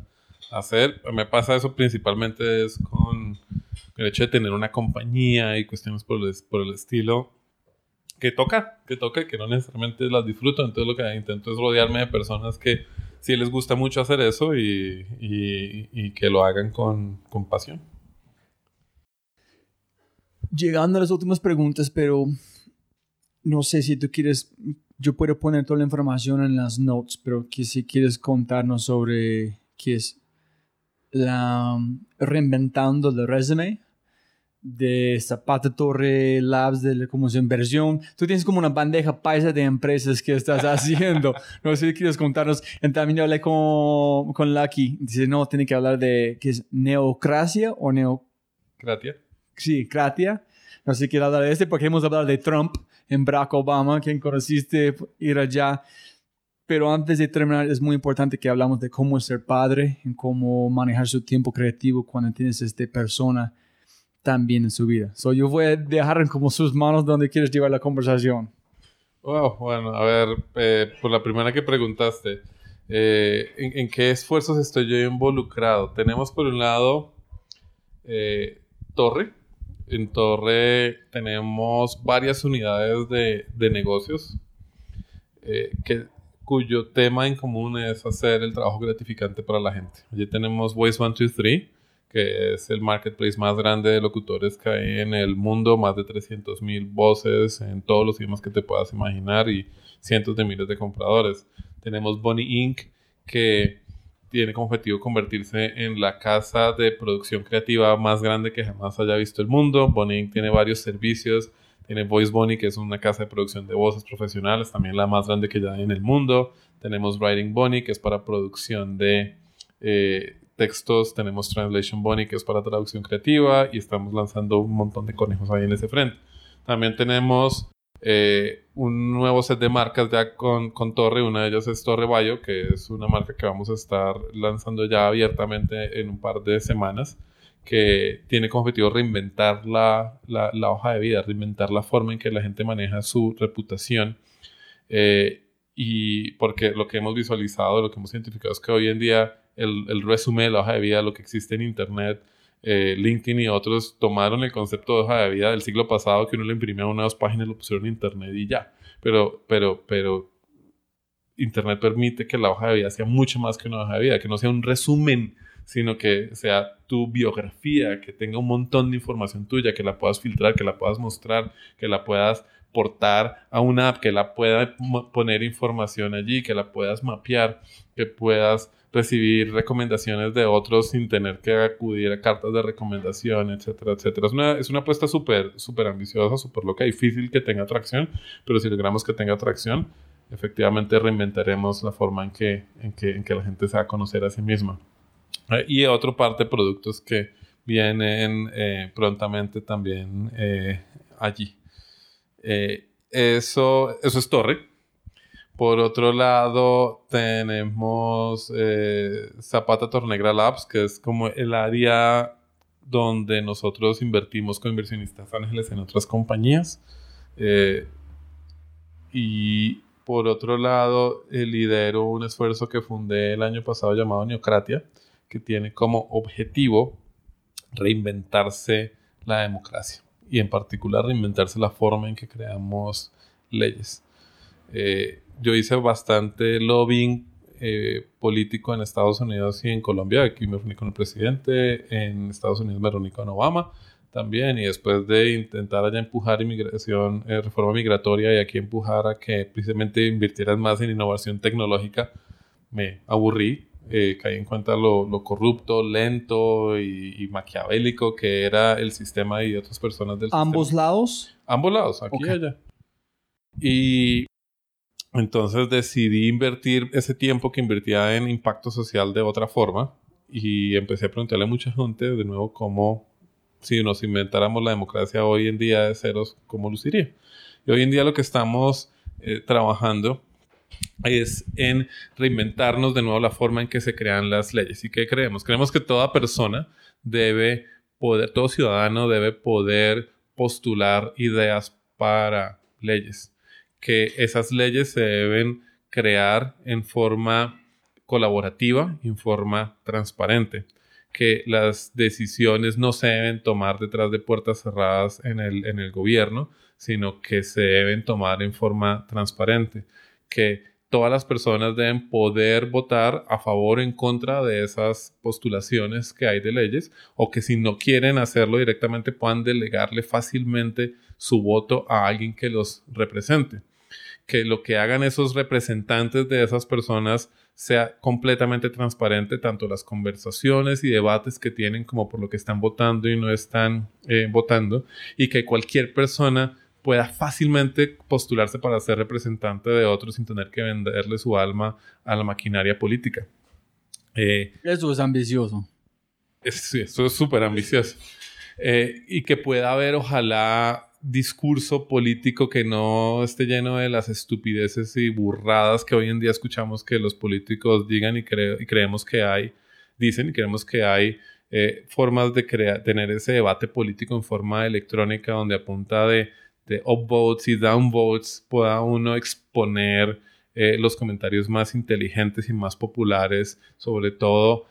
hacer. Me pasa eso principalmente es con el hecho de tener una compañía y cuestiones por el, por el estilo que toca, que toca que no necesariamente las disfruto. Entonces lo que intento es rodearme de personas que sí les gusta mucho hacer eso y, y que lo hagan con, con pasión. Llegando a las últimas preguntas, pero no sé si tú quieres, yo puedo poner toda la información en las notes, pero si quieres contarnos sobre qué es la reinventando el resume de Zapata Torre Labs de como su inversión. Tú tienes como una bandeja paisa de empresas que estás [LAUGHS] haciendo. no sé si quieres contarnos. También hablé con, con Lucky. Dice, no, tiene que hablar de qué es neocracia o neocratia. Sí, cratia. No sé si quieres hablar de este porque hemos hablado de Trump en Barack Obama, quien conociste ir allá. Pero antes de terminar, es muy importante que hablamos de cómo ser padre, en cómo manejar su tiempo creativo cuando tienes esta persona también en su vida. So, yo voy a dejar en como sus manos donde quieres llevar la conversación. Wow, bueno, a ver, eh, por la primera que preguntaste, eh, ¿en, qué esfuerzos estoy yo involucrado? Tenemos por un lado eh, Torre. En Torre tenemos varias unidades de, de negocios que, cuyo tema en común es hacer el trabajo gratificante para la gente. Allí tenemos Voice 123 que es el marketplace más grande de locutores que hay en el mundo, más de 300 mil voces en todos los idiomas que te puedas imaginar y cientos de miles de compradores. Tenemos Bonnie Inc., que tiene como objetivo convertirse en la casa de producción creativa más grande que jamás haya visto el mundo. Bonnie Inc. tiene varios servicios. Tiene Voice Bonnie, que es una casa de producción de voces profesionales, también la más grande que ya hay en el mundo. Tenemos Writing Bonnie, que es para producción de eh, textos, tenemos Translation Bunny, que es para traducción creativa, y estamos lanzando un montón de conejos ahí en ese frente. También tenemos eh, un nuevo set de marcas ya con, con, Torre, una de ellas es Torre Bayo, que es una marca que vamos a estar lanzando ya abiertamente en un par de semanas, que tiene como objetivo reinventar la, la, la hoja de vida, reinventar la forma en que la gente maneja su reputación. Eh, y porque lo que hemos visualizado, lo que hemos identificado es que hoy en día el, el resumen la hoja de vida, lo que existe en Internet, eh, LinkedIn y otros tomaron el concepto de hoja de vida del siglo pasado que uno le imprimía una o dos páginas, lo pusieron en Internet y ya. Pero, pero, pero Internet permite que la hoja de vida sea mucho más que una hoja de vida, que no sea un resumen, sino que sea tu biografía, que tenga un montón de información tuya, que la puedas filtrar, que la puedas mostrar, que la puedas portar a una app, que la pueda poner información allí, que la puedas mapear, que puedas recibir recomendaciones de otros sin tener que acudir a cartas de recomendación, etcétera, etcétera. Es una, es una apuesta súper, súper ambiciosa, súper loca, difícil que tenga atracción, pero si logramos que tenga atracción, efectivamente reinventaremos la forma en que, en que, en que la gente se va a conocer a sí misma. Eh, y otra parte, productos que vienen eh, prontamente también eh, allí. eso, eso es Torre. Por otro lado, tenemos eh, Zapata Tornegra Labs, que es como el área donde nosotros invertimos con inversionistas ángeles en otras compañías. Eh, y por otro lado, eh, lidero un esfuerzo que fundé el año pasado llamado Neocratia, que tiene como objetivo reinventarse la democracia y en particular reinventarse la forma en que creamos leyes. Eh, yo hice bastante lobbying eh, político en Estados Unidos y en Colombia. Aquí me reuní con el presidente, en Estados Unidos me reuní con Obama también y después de intentar allá empujar inmigración, eh, reforma migratoria y aquí empujar a que precisamente invirtieran más en innovación tecnológica, me aburrí, eh, caí en cuenta lo, lo corrupto, lento y, maquiavélico que era el sistema y otras personas del ¿Ambos lados? Ambos lados, aquí y allá. Y entonces decidí invertir ese tiempo que invertía en impacto social de otra forma y empecé a preguntarle a mucha gente de nuevo cómo, si nos inventáramos la democracia hoy en día de ceros, cómo luciría. Y hoy en día lo que estamos eh, trabajando es en reinventarnos de nuevo la forma en que se crean las leyes. ¿Y qué creemos? Creemos que toda persona debe poder, todo ciudadano debe poder postular ideas para leyes que esas leyes se deben crear en forma colaborativa, en forma transparente, que las decisiones no se deben tomar detrás de puertas cerradas en el, en el gobierno, sino que se deben tomar en forma transparente, que todas las personas deben poder votar a favor o en contra de esas postulaciones que hay de leyes, o que si no quieren hacerlo directamente puedan delegarle fácilmente su voto a alguien que los represente. Que lo que hagan esos representantes de esas personas sea completamente transparente, tanto las conversaciones y debates que tienen como por lo que están votando y no están eh, votando, y que cualquier persona pueda fácilmente postularse para ser representante de otros sin tener que venderle su alma a la maquinaria política. Eh, eso es ambicioso. sí, eso es súper ambicioso. Eh, y que pueda haber, ojalá, discurso político que no esté lleno de las estupideces y burradas que hoy en día escuchamos que los políticos digan y, y creemos que hay, dicen y creemos que hay eh, formas de tener ese debate político en forma electrónica donde apunta de, de upvotes y downvotes pueda uno exponer eh, los comentarios más inteligentes y más populares, sobre todo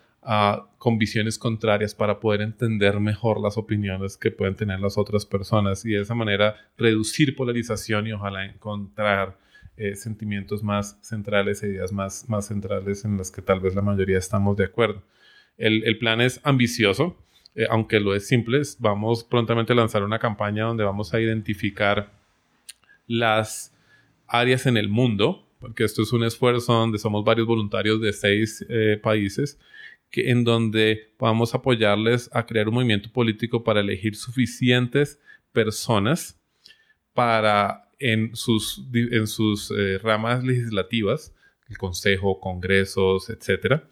con visiones contrarias para poder entender mejor las opiniones que pueden tener las otras personas y de esa manera reducir polarización y ojalá encontrar eh, sentimientos más centrales e ideas más, más centrales en las que tal vez la mayoría estamos de acuerdo. El, el plan es ambicioso, eh, aunque lo es simple, vamos prontamente a lanzar una campaña donde vamos a identificar las áreas en el mundo, porque esto es un esfuerzo donde somos varios voluntarios de seis eh, países que, en donde vamos a apoyarles a crear un movimiento político para elegir suficientes personas para en sus, en sus eh, ramas legislativas, el Consejo, Congresos, etcétera,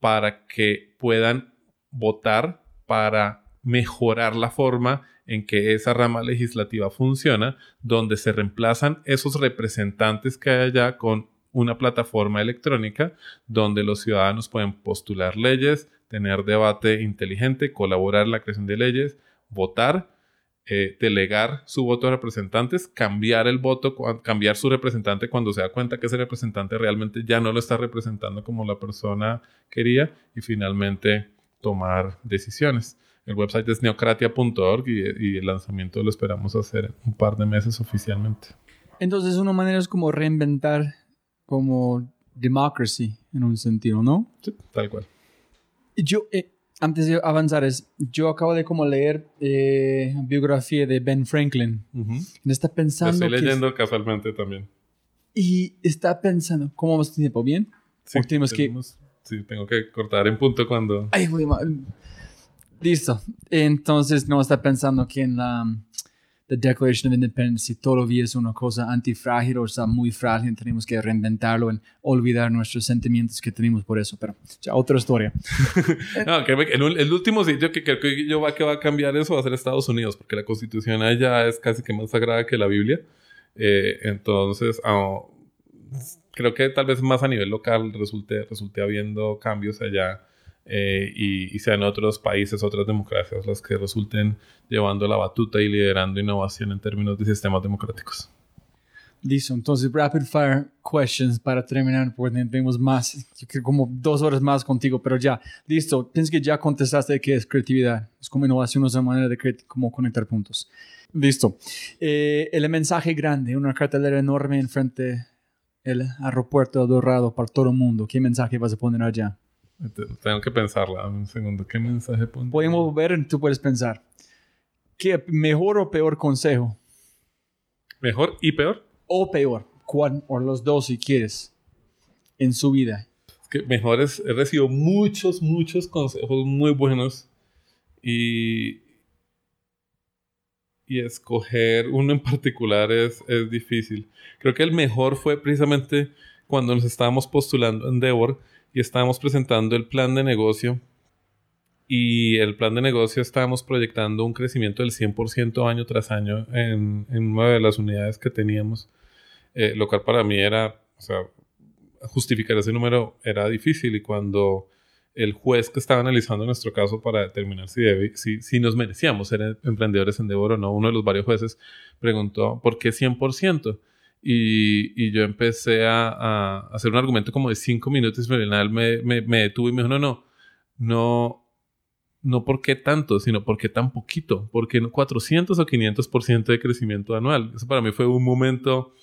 para que puedan votar para mejorar la forma en que esa rama legislativa funciona, donde se reemplazan esos representantes que hay allá con una plataforma electrónica donde los ciudadanos pueden postular leyes, tener debate inteligente, colaborar en la creación de leyes, votar, eh, delegar su voto a representantes, cambiar el voto, cambiar su representante cuando se da cuenta que ese representante realmente ya no lo está representando como la persona quería y finalmente tomar decisiones. El website es neocratia.org y, el lanzamiento lo esperamos hacer un par de meses oficialmente. Entonces, una manera es como reinventar como democracy en un sentido, ¿no? Sí, tal cual. Yo, eh, antes de avanzar, es, yo acabo de como leer eh, biografía de Ben Franklin. Está pensando... estoy leyendo casualmente también. Y está pensando, ¿cómo vamos a tiempo? ¿Bien? Sí, tenemos que... Sí, tengo que cortar en punto cuando... Ay, Listo. Entonces, no está pensando que en la The Declaration of Independence, si todavía es una cosa antifrágil o está muy frágil, tenemos que reinventarlo en olvidar nuestros sentimientos que tenemos por eso. Pero ya otra historia. [LAUGHS] no, que el, el, último sitio que creo que yo va, que va a cambiar eso va a ser Estados Unidos, porque la constitución allá es casi que más sagrada que la Biblia. Eh, entonces, ah, creo que tal vez más a nivel local resulte, resulte habiendo cambios allá eh, y, sean otros países, otras democracias las que resulten llevando la batuta y liderando innovación en términos de sistemas democráticos. Listo, entonces rapid fire questions para terminar, porque tenemos más, como dos horas más contigo, pero ya, listo, pienso que ya contestaste qué es creatividad, es como innovación, es una manera de cómo conectar puntos. Listo. Eh, el mensaje grande, una cartelera enorme enfrente del aeropuerto Dorado para todo el mundo, ¿qué mensaje vas a poner allá? Tengo que pensarla. Un segundo. ¿Qué mensaje pone? Podemos ver, tú puedes pensar. ¿Qué mejor o peor consejo? ¿Mejor y peor? O peor. ¿Cuál? O los dos si quieres. En su vida. Es que mejores. He recibido muchos, muchos consejos muy buenos. Y. Y escoger uno en particular es, es difícil. Creo que el mejor fue precisamente cuando nos estábamos postulando en Devor y estábamos presentando el plan de negocio y el plan de negocio estábamos proyectando un crecimiento del 100% año tras año en, en una de las unidades que teníamos, eh, lo cual para mí era, o sea, justificar ese número era difícil y cuando el juez que estaba analizando nuestro caso para determinar si, si, si, nos merecíamos ser emprendedores en Devor o no, uno de los varios jueces preguntó, ¿por qué 100%? Y, y yo empecé a, a, hacer un argumento como de cinco minutos y al me, me, me detuve y me dijo, no, no, no, no por qué tanto, sino por qué tan poquito, porque 400 o 500% de crecimiento anual. Eso para mí fue un momento,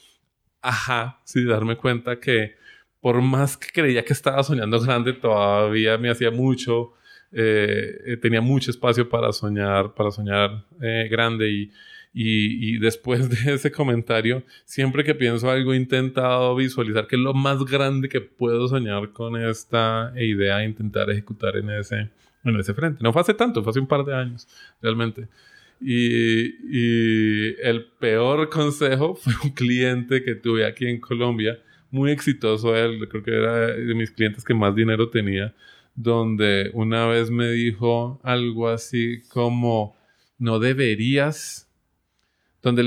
ajá, sí, darme cuenta que por más que creía que estaba soñando grande, todavía me hacía mucho, eh, tenía mucho espacio para soñar, para soñar eh, grande y Y, después [LAUGHS] de ese comentario, siempre que pienso algo, he intentado visualizar que es lo más grande que puedo soñar con esta idea intentar ejecutar en ese, en ese frente. No fue hace tanto, fue hace un par de años, realmente. Y, y el peor consejo [LAUGHS] fue un cliente que tuve aquí en Colombia, muy exitoso él, creo que era de mis clientes que más dinero tenía, donde una vez me dijo algo así como, no deberías donde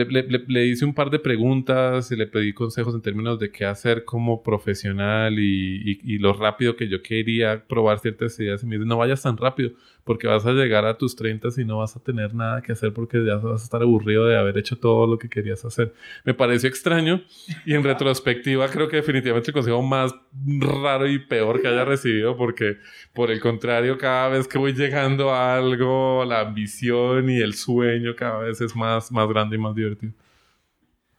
le, hice un par de preguntas y le pedí consejos en términos de qué hacer como profesional y, lo rápido que yo quería probar ciertas ideas. Y me dice, no vayas tan rápido porque vas a llegar a tus 30 y no vas a tener nada que hacer porque ya vas a estar aburrido de haber hecho todo lo que querías hacer. Me pareció extraño y en retrospectiva creo que definitivamente el consejo más raro y peor que haya recibido porque por el contrario cada vez que voy llegando a algo la ambición y el sueño cada vez es más, más grande y más divertido.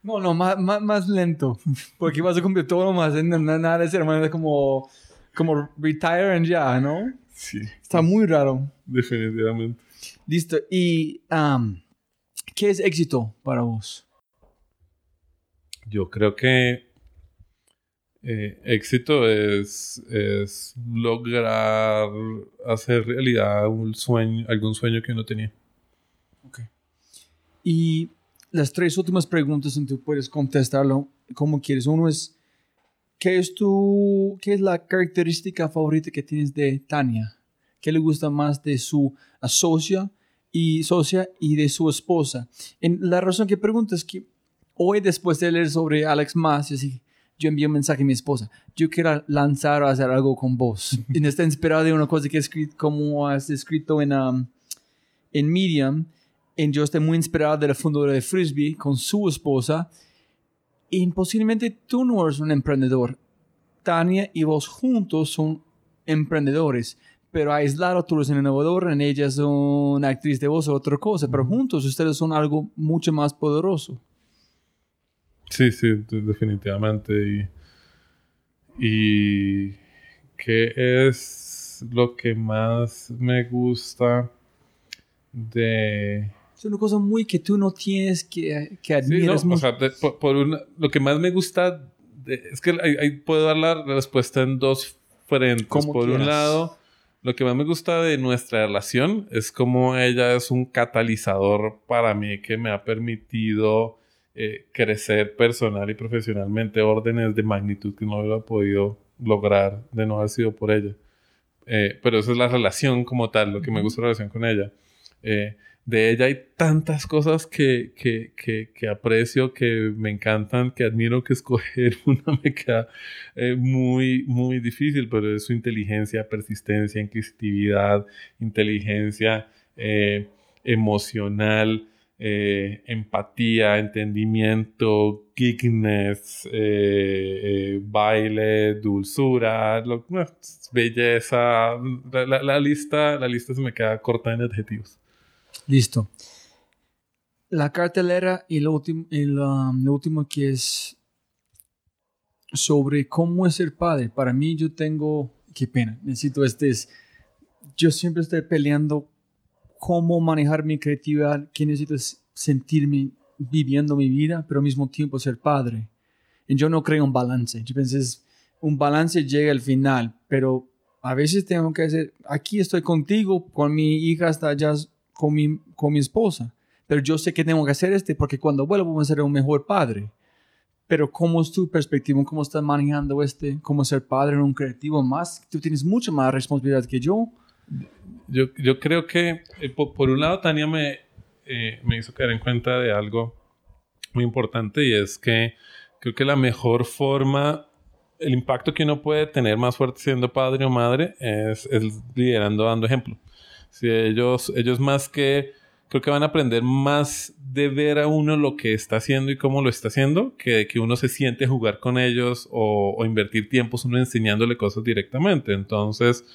No, no, más, más, lento. [LAUGHS] Porque vas a cumplir todo lo más. Nada de ser como, como retire and ya, ¿no? Sí. Está muy raro. Definitivamente. Listo. ¿Y qué es éxito para vos? Yo creo que eh, éxito es, es lograr hacer realidad un sueño, algún sueño que uno tenía. Ok. Y las tres últimas preguntas, tú puedes contestarlo como quieres. Uno es, ¿qué es, tu, ¿qué es la característica favorita que tienes de Tania? ¿Qué le gusta más de su socia y, socia y de su esposa? En, la razón que pregunto es que hoy, después de leer sobre Alex Mas, yo envié un mensaje a mi esposa. Yo quiero lanzar o hacer algo con vos. [LAUGHS] y está inspirado de una cosa que escrito, como has escrito en, um, en Medium yo estoy muy inspirado de la fundadora de Frisbee con su esposa. Y posiblemente tú no eres un emprendedor. Tania y vos juntos son emprendedores. Pero aislado tú eres un innovador, en ella es una actriz de voz o otra cosa. Pero juntos ustedes son algo mucho más poderoso. Sí, sí, definitivamente. Y, y ¿qué es lo que más me gusta de es una cosa muy que tú no tienes que, que admirar. o sea, por, lo que más me gusta es que ahí, puedo dar la respuesta en dos frentes. Por un lado, lo que más me gusta de nuestra relación es como ella es un catalizador para mí que me ha permitido eh, crecer personal y profesionalmente órdenes de magnitud que no hubiera podido lograr de no haber sido por ella. Eh, pero esa es la relación como tal, lo que me gusta la relación con ella. Eh, de ella hay tantas cosas que, que, que, aprecio, que me encantan, que admiro que [LAUGHS] escoger una me queda eh, muy, muy difícil, pero es su inteligencia, persistencia, inquisitividad, inteligencia eh, emocional, eh, empatía, entendimiento, geekness, baile, dulzura, belleza. La, la, lista, la lista se me queda corta en adjetivos. Listo. La cartelera y lo, último, lo último que es sobre cómo es ser padre. Para mí yo tengo, qué pena, necesito este yo siempre estoy peleando cómo manejar mi creatividad, que necesito sentirme viviendo mi vida, pero al mismo tiempo ser padre. Y yo no creo un balance. Yo pensé, un balance llega al final, pero a veces tengo que hacer, aquí estoy contigo, con mi hija hasta allá con mi, con mi esposa. Pero yo sé que tengo que hacer este porque cuando vuelvo voy a ser un mejor padre. Pero ¿cómo es tu perspectiva? ¿Cómo estás manejando este? ¿Cómo ser padre en un creativo más? Tú tienes mucha más responsabilidad que yo. Yo, yo creo que, eh, por, un lado, Tania me, eh, me hizo caer en cuenta de algo muy importante y es que creo que la mejor forma, el impacto que uno puede tener más fuerte siendo padre o madre es, es liderando, dando ejemplo. Si ellos, ellos más que, creo que van a aprender más de ver a uno lo que está haciendo y cómo lo está haciendo, que de que uno se siente jugar con ellos o, invertir tiempos uno enseñándole cosas directamente. Entonces,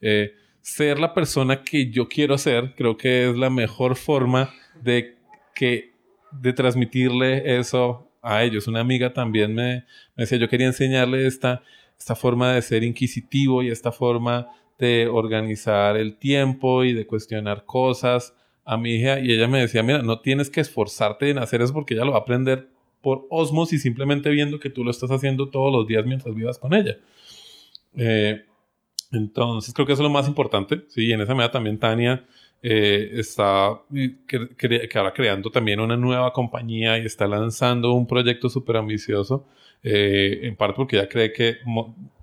eh, ser la persona que yo quiero ser, creo que es la mejor forma de que de transmitirle eso a ellos. Una amiga también me, me decía, yo quería enseñarle esta, esta forma de ser inquisitivo y esta forma de organizar el tiempo y de cuestionar cosas a mi hija y ella me decía, mira, no tienes que esforzarte en hacer eso porque ella lo va a aprender por osmosis simplemente viendo que tú lo estás haciendo todos los días mientras vivas con ella. Eh, entonces creo que eso es lo más importante, sí, en esa medida también Tania eh, está que, ahora creando también una nueva compañía y está lanzando un proyecto súper ambicioso, eh, en parte porque ella cree que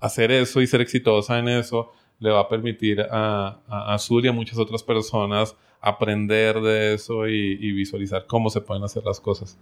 hacer eso y ser exitosa en eso le va a permitir a, a Azul y a muchas otras personas aprender de eso y, visualizar cómo se pueden hacer las cosas.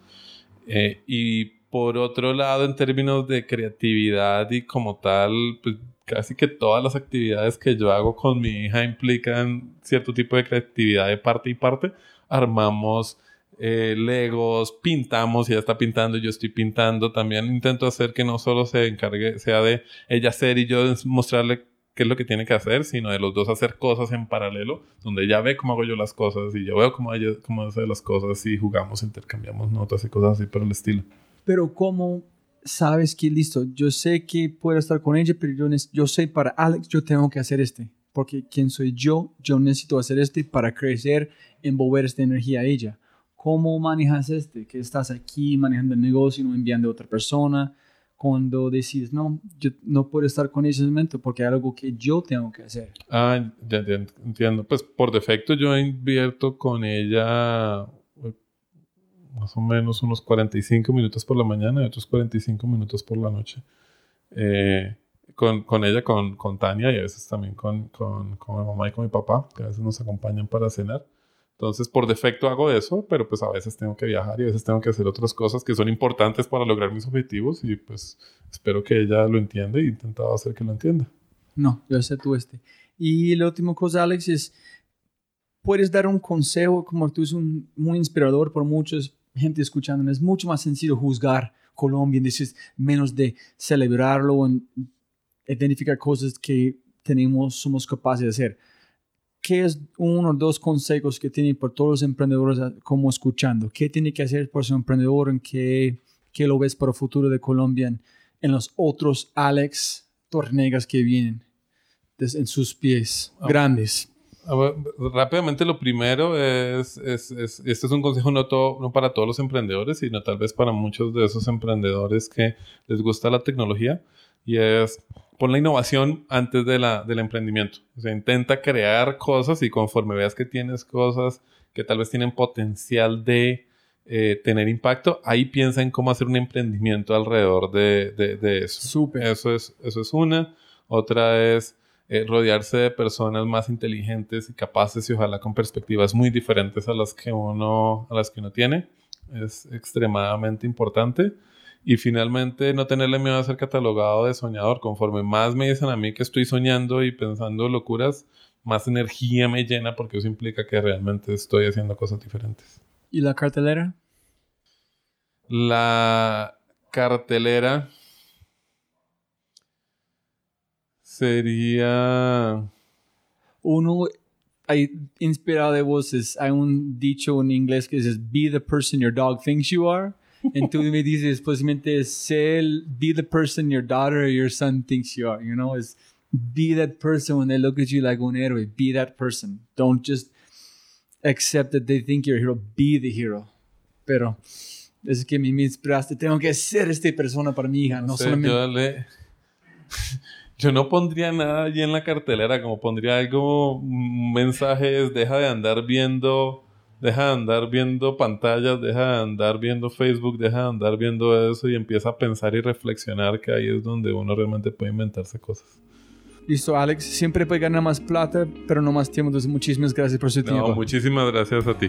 Eh, y por otro lado, en términos de creatividad y como tal, pues casi que todas las actividades que yo hago con mi hija implican cierto tipo de creatividad de parte y parte. Armamos eh, legos, pintamos, ella está pintando, yo estoy pintando. También intento hacer que no solo se encargue, sea de ella hacer y yo mostrarle qué es lo que tiene que hacer, sino de los dos hacer cosas en paralelo, donde ella ve cómo hago yo las cosas y yo veo cómo ella cómo hace las cosas y jugamos, intercambiamos notas y cosas así por el estilo. Pero cómo sabes que listo, yo sé que puedo estar con ella, pero yo, yo sé para Alex yo tengo que hacer este, porque quién soy yo, yo necesito hacer este para crecer, envolver esta energía a ella. ¿Cómo manejas este? Que estás aquí manejando el negocio, no enviando a otra persona cuando decides, no, yo no puedo estar con ese momento porque hay algo que yo tengo que hacer. Ah, ya, entiendo. Pues por defecto yo invierto con ella eh, más o menos unos 45 minutos por la mañana y otros 45 minutos por la noche. Eh, con, con, ella, con, con, Tania y a veces también con, con, con mi mamá y con mi papá, que a veces nos acompañan para cenar. Entonces, por defecto hago eso, pero pues a veces tengo que viajar y a veces tengo que hacer otras cosas que son importantes para lograr mis objetivos y pues espero que ella lo entienda y intentado hacer que lo entienda. No, yo sé tú este. Y la última cosa, Alex, es, puedes dar un consejo, como tú eres un, muy inspirador por muchos gente escuchando, es mucho más sencillo juzgar Colombia, dices, menos de celebrarlo, en identificar cosas que tenemos, somos capaces de hacer ¿qué es uno o dos consejos que tiene por todos los emprendedores ah, como escuchando? ¿Qué tiene que hacer por ser emprendedor? ¿En qué, qué lo ves para el futuro de Colombia en, los otros Alex Tornegas que vienen en sus pies ah. grandes? rápidamente lo primero es, es, es, este es un consejo no, todo, no para todos los emprendedores, sino tal vez para muchos de esos emprendedores que les gusta la tecnología y es pon la innovación antes de la, del emprendimiento. O sea, intenta crear cosas y conforme veas que tienes cosas que tal vez tienen potencial de eh, tener impacto, ahí piensa en cómo hacer un emprendimiento alrededor de, de, eso. Súper. Eso es, eso es una. Otra es eh, rodearse de personas más inteligentes y capaces y ojalá con perspectivas muy diferentes a las que uno, a las que uno tiene. Es extremadamente importante. Y finalmente, no tenerle miedo a ser catalogado de soñador. Conforme más me dicen a mí que estoy soñando y pensando locuras, más energía me llena porque eso implica que realmente estoy haciendo cosas diferentes. ¿Y la cartelera? La cartelera sería... Uno, hay inspirado de voces, hay un dicho en inglés que dice, be the person your dog thinks you are. Entonces me dices, posiblemente ser, be the person your daughter or your son thinks you are, you know, is be that person when they look at you like un héroe, be that person. Don't just accept that they think you're a hero, be the hero. Pero es que me inspiraste, tengo que ser esta persona para mi hija, no, solamente... Yo, le... [LAUGHS] yo no pondría nada allí en la cartelera, como pondría algo, mensajes, deja de andar viendo deja de andar viendo pantallas, deja de andar viendo Facebook, deja de andar viendo eso y empieza a pensar y reflexionar que ahí es donde uno realmente puede inventarse cosas. Listo, Alex. Siempre puede ganar más plata, pero no más tiempo. Entonces, muchísimas gracias por su tiempo. muchísimas gracias a ti.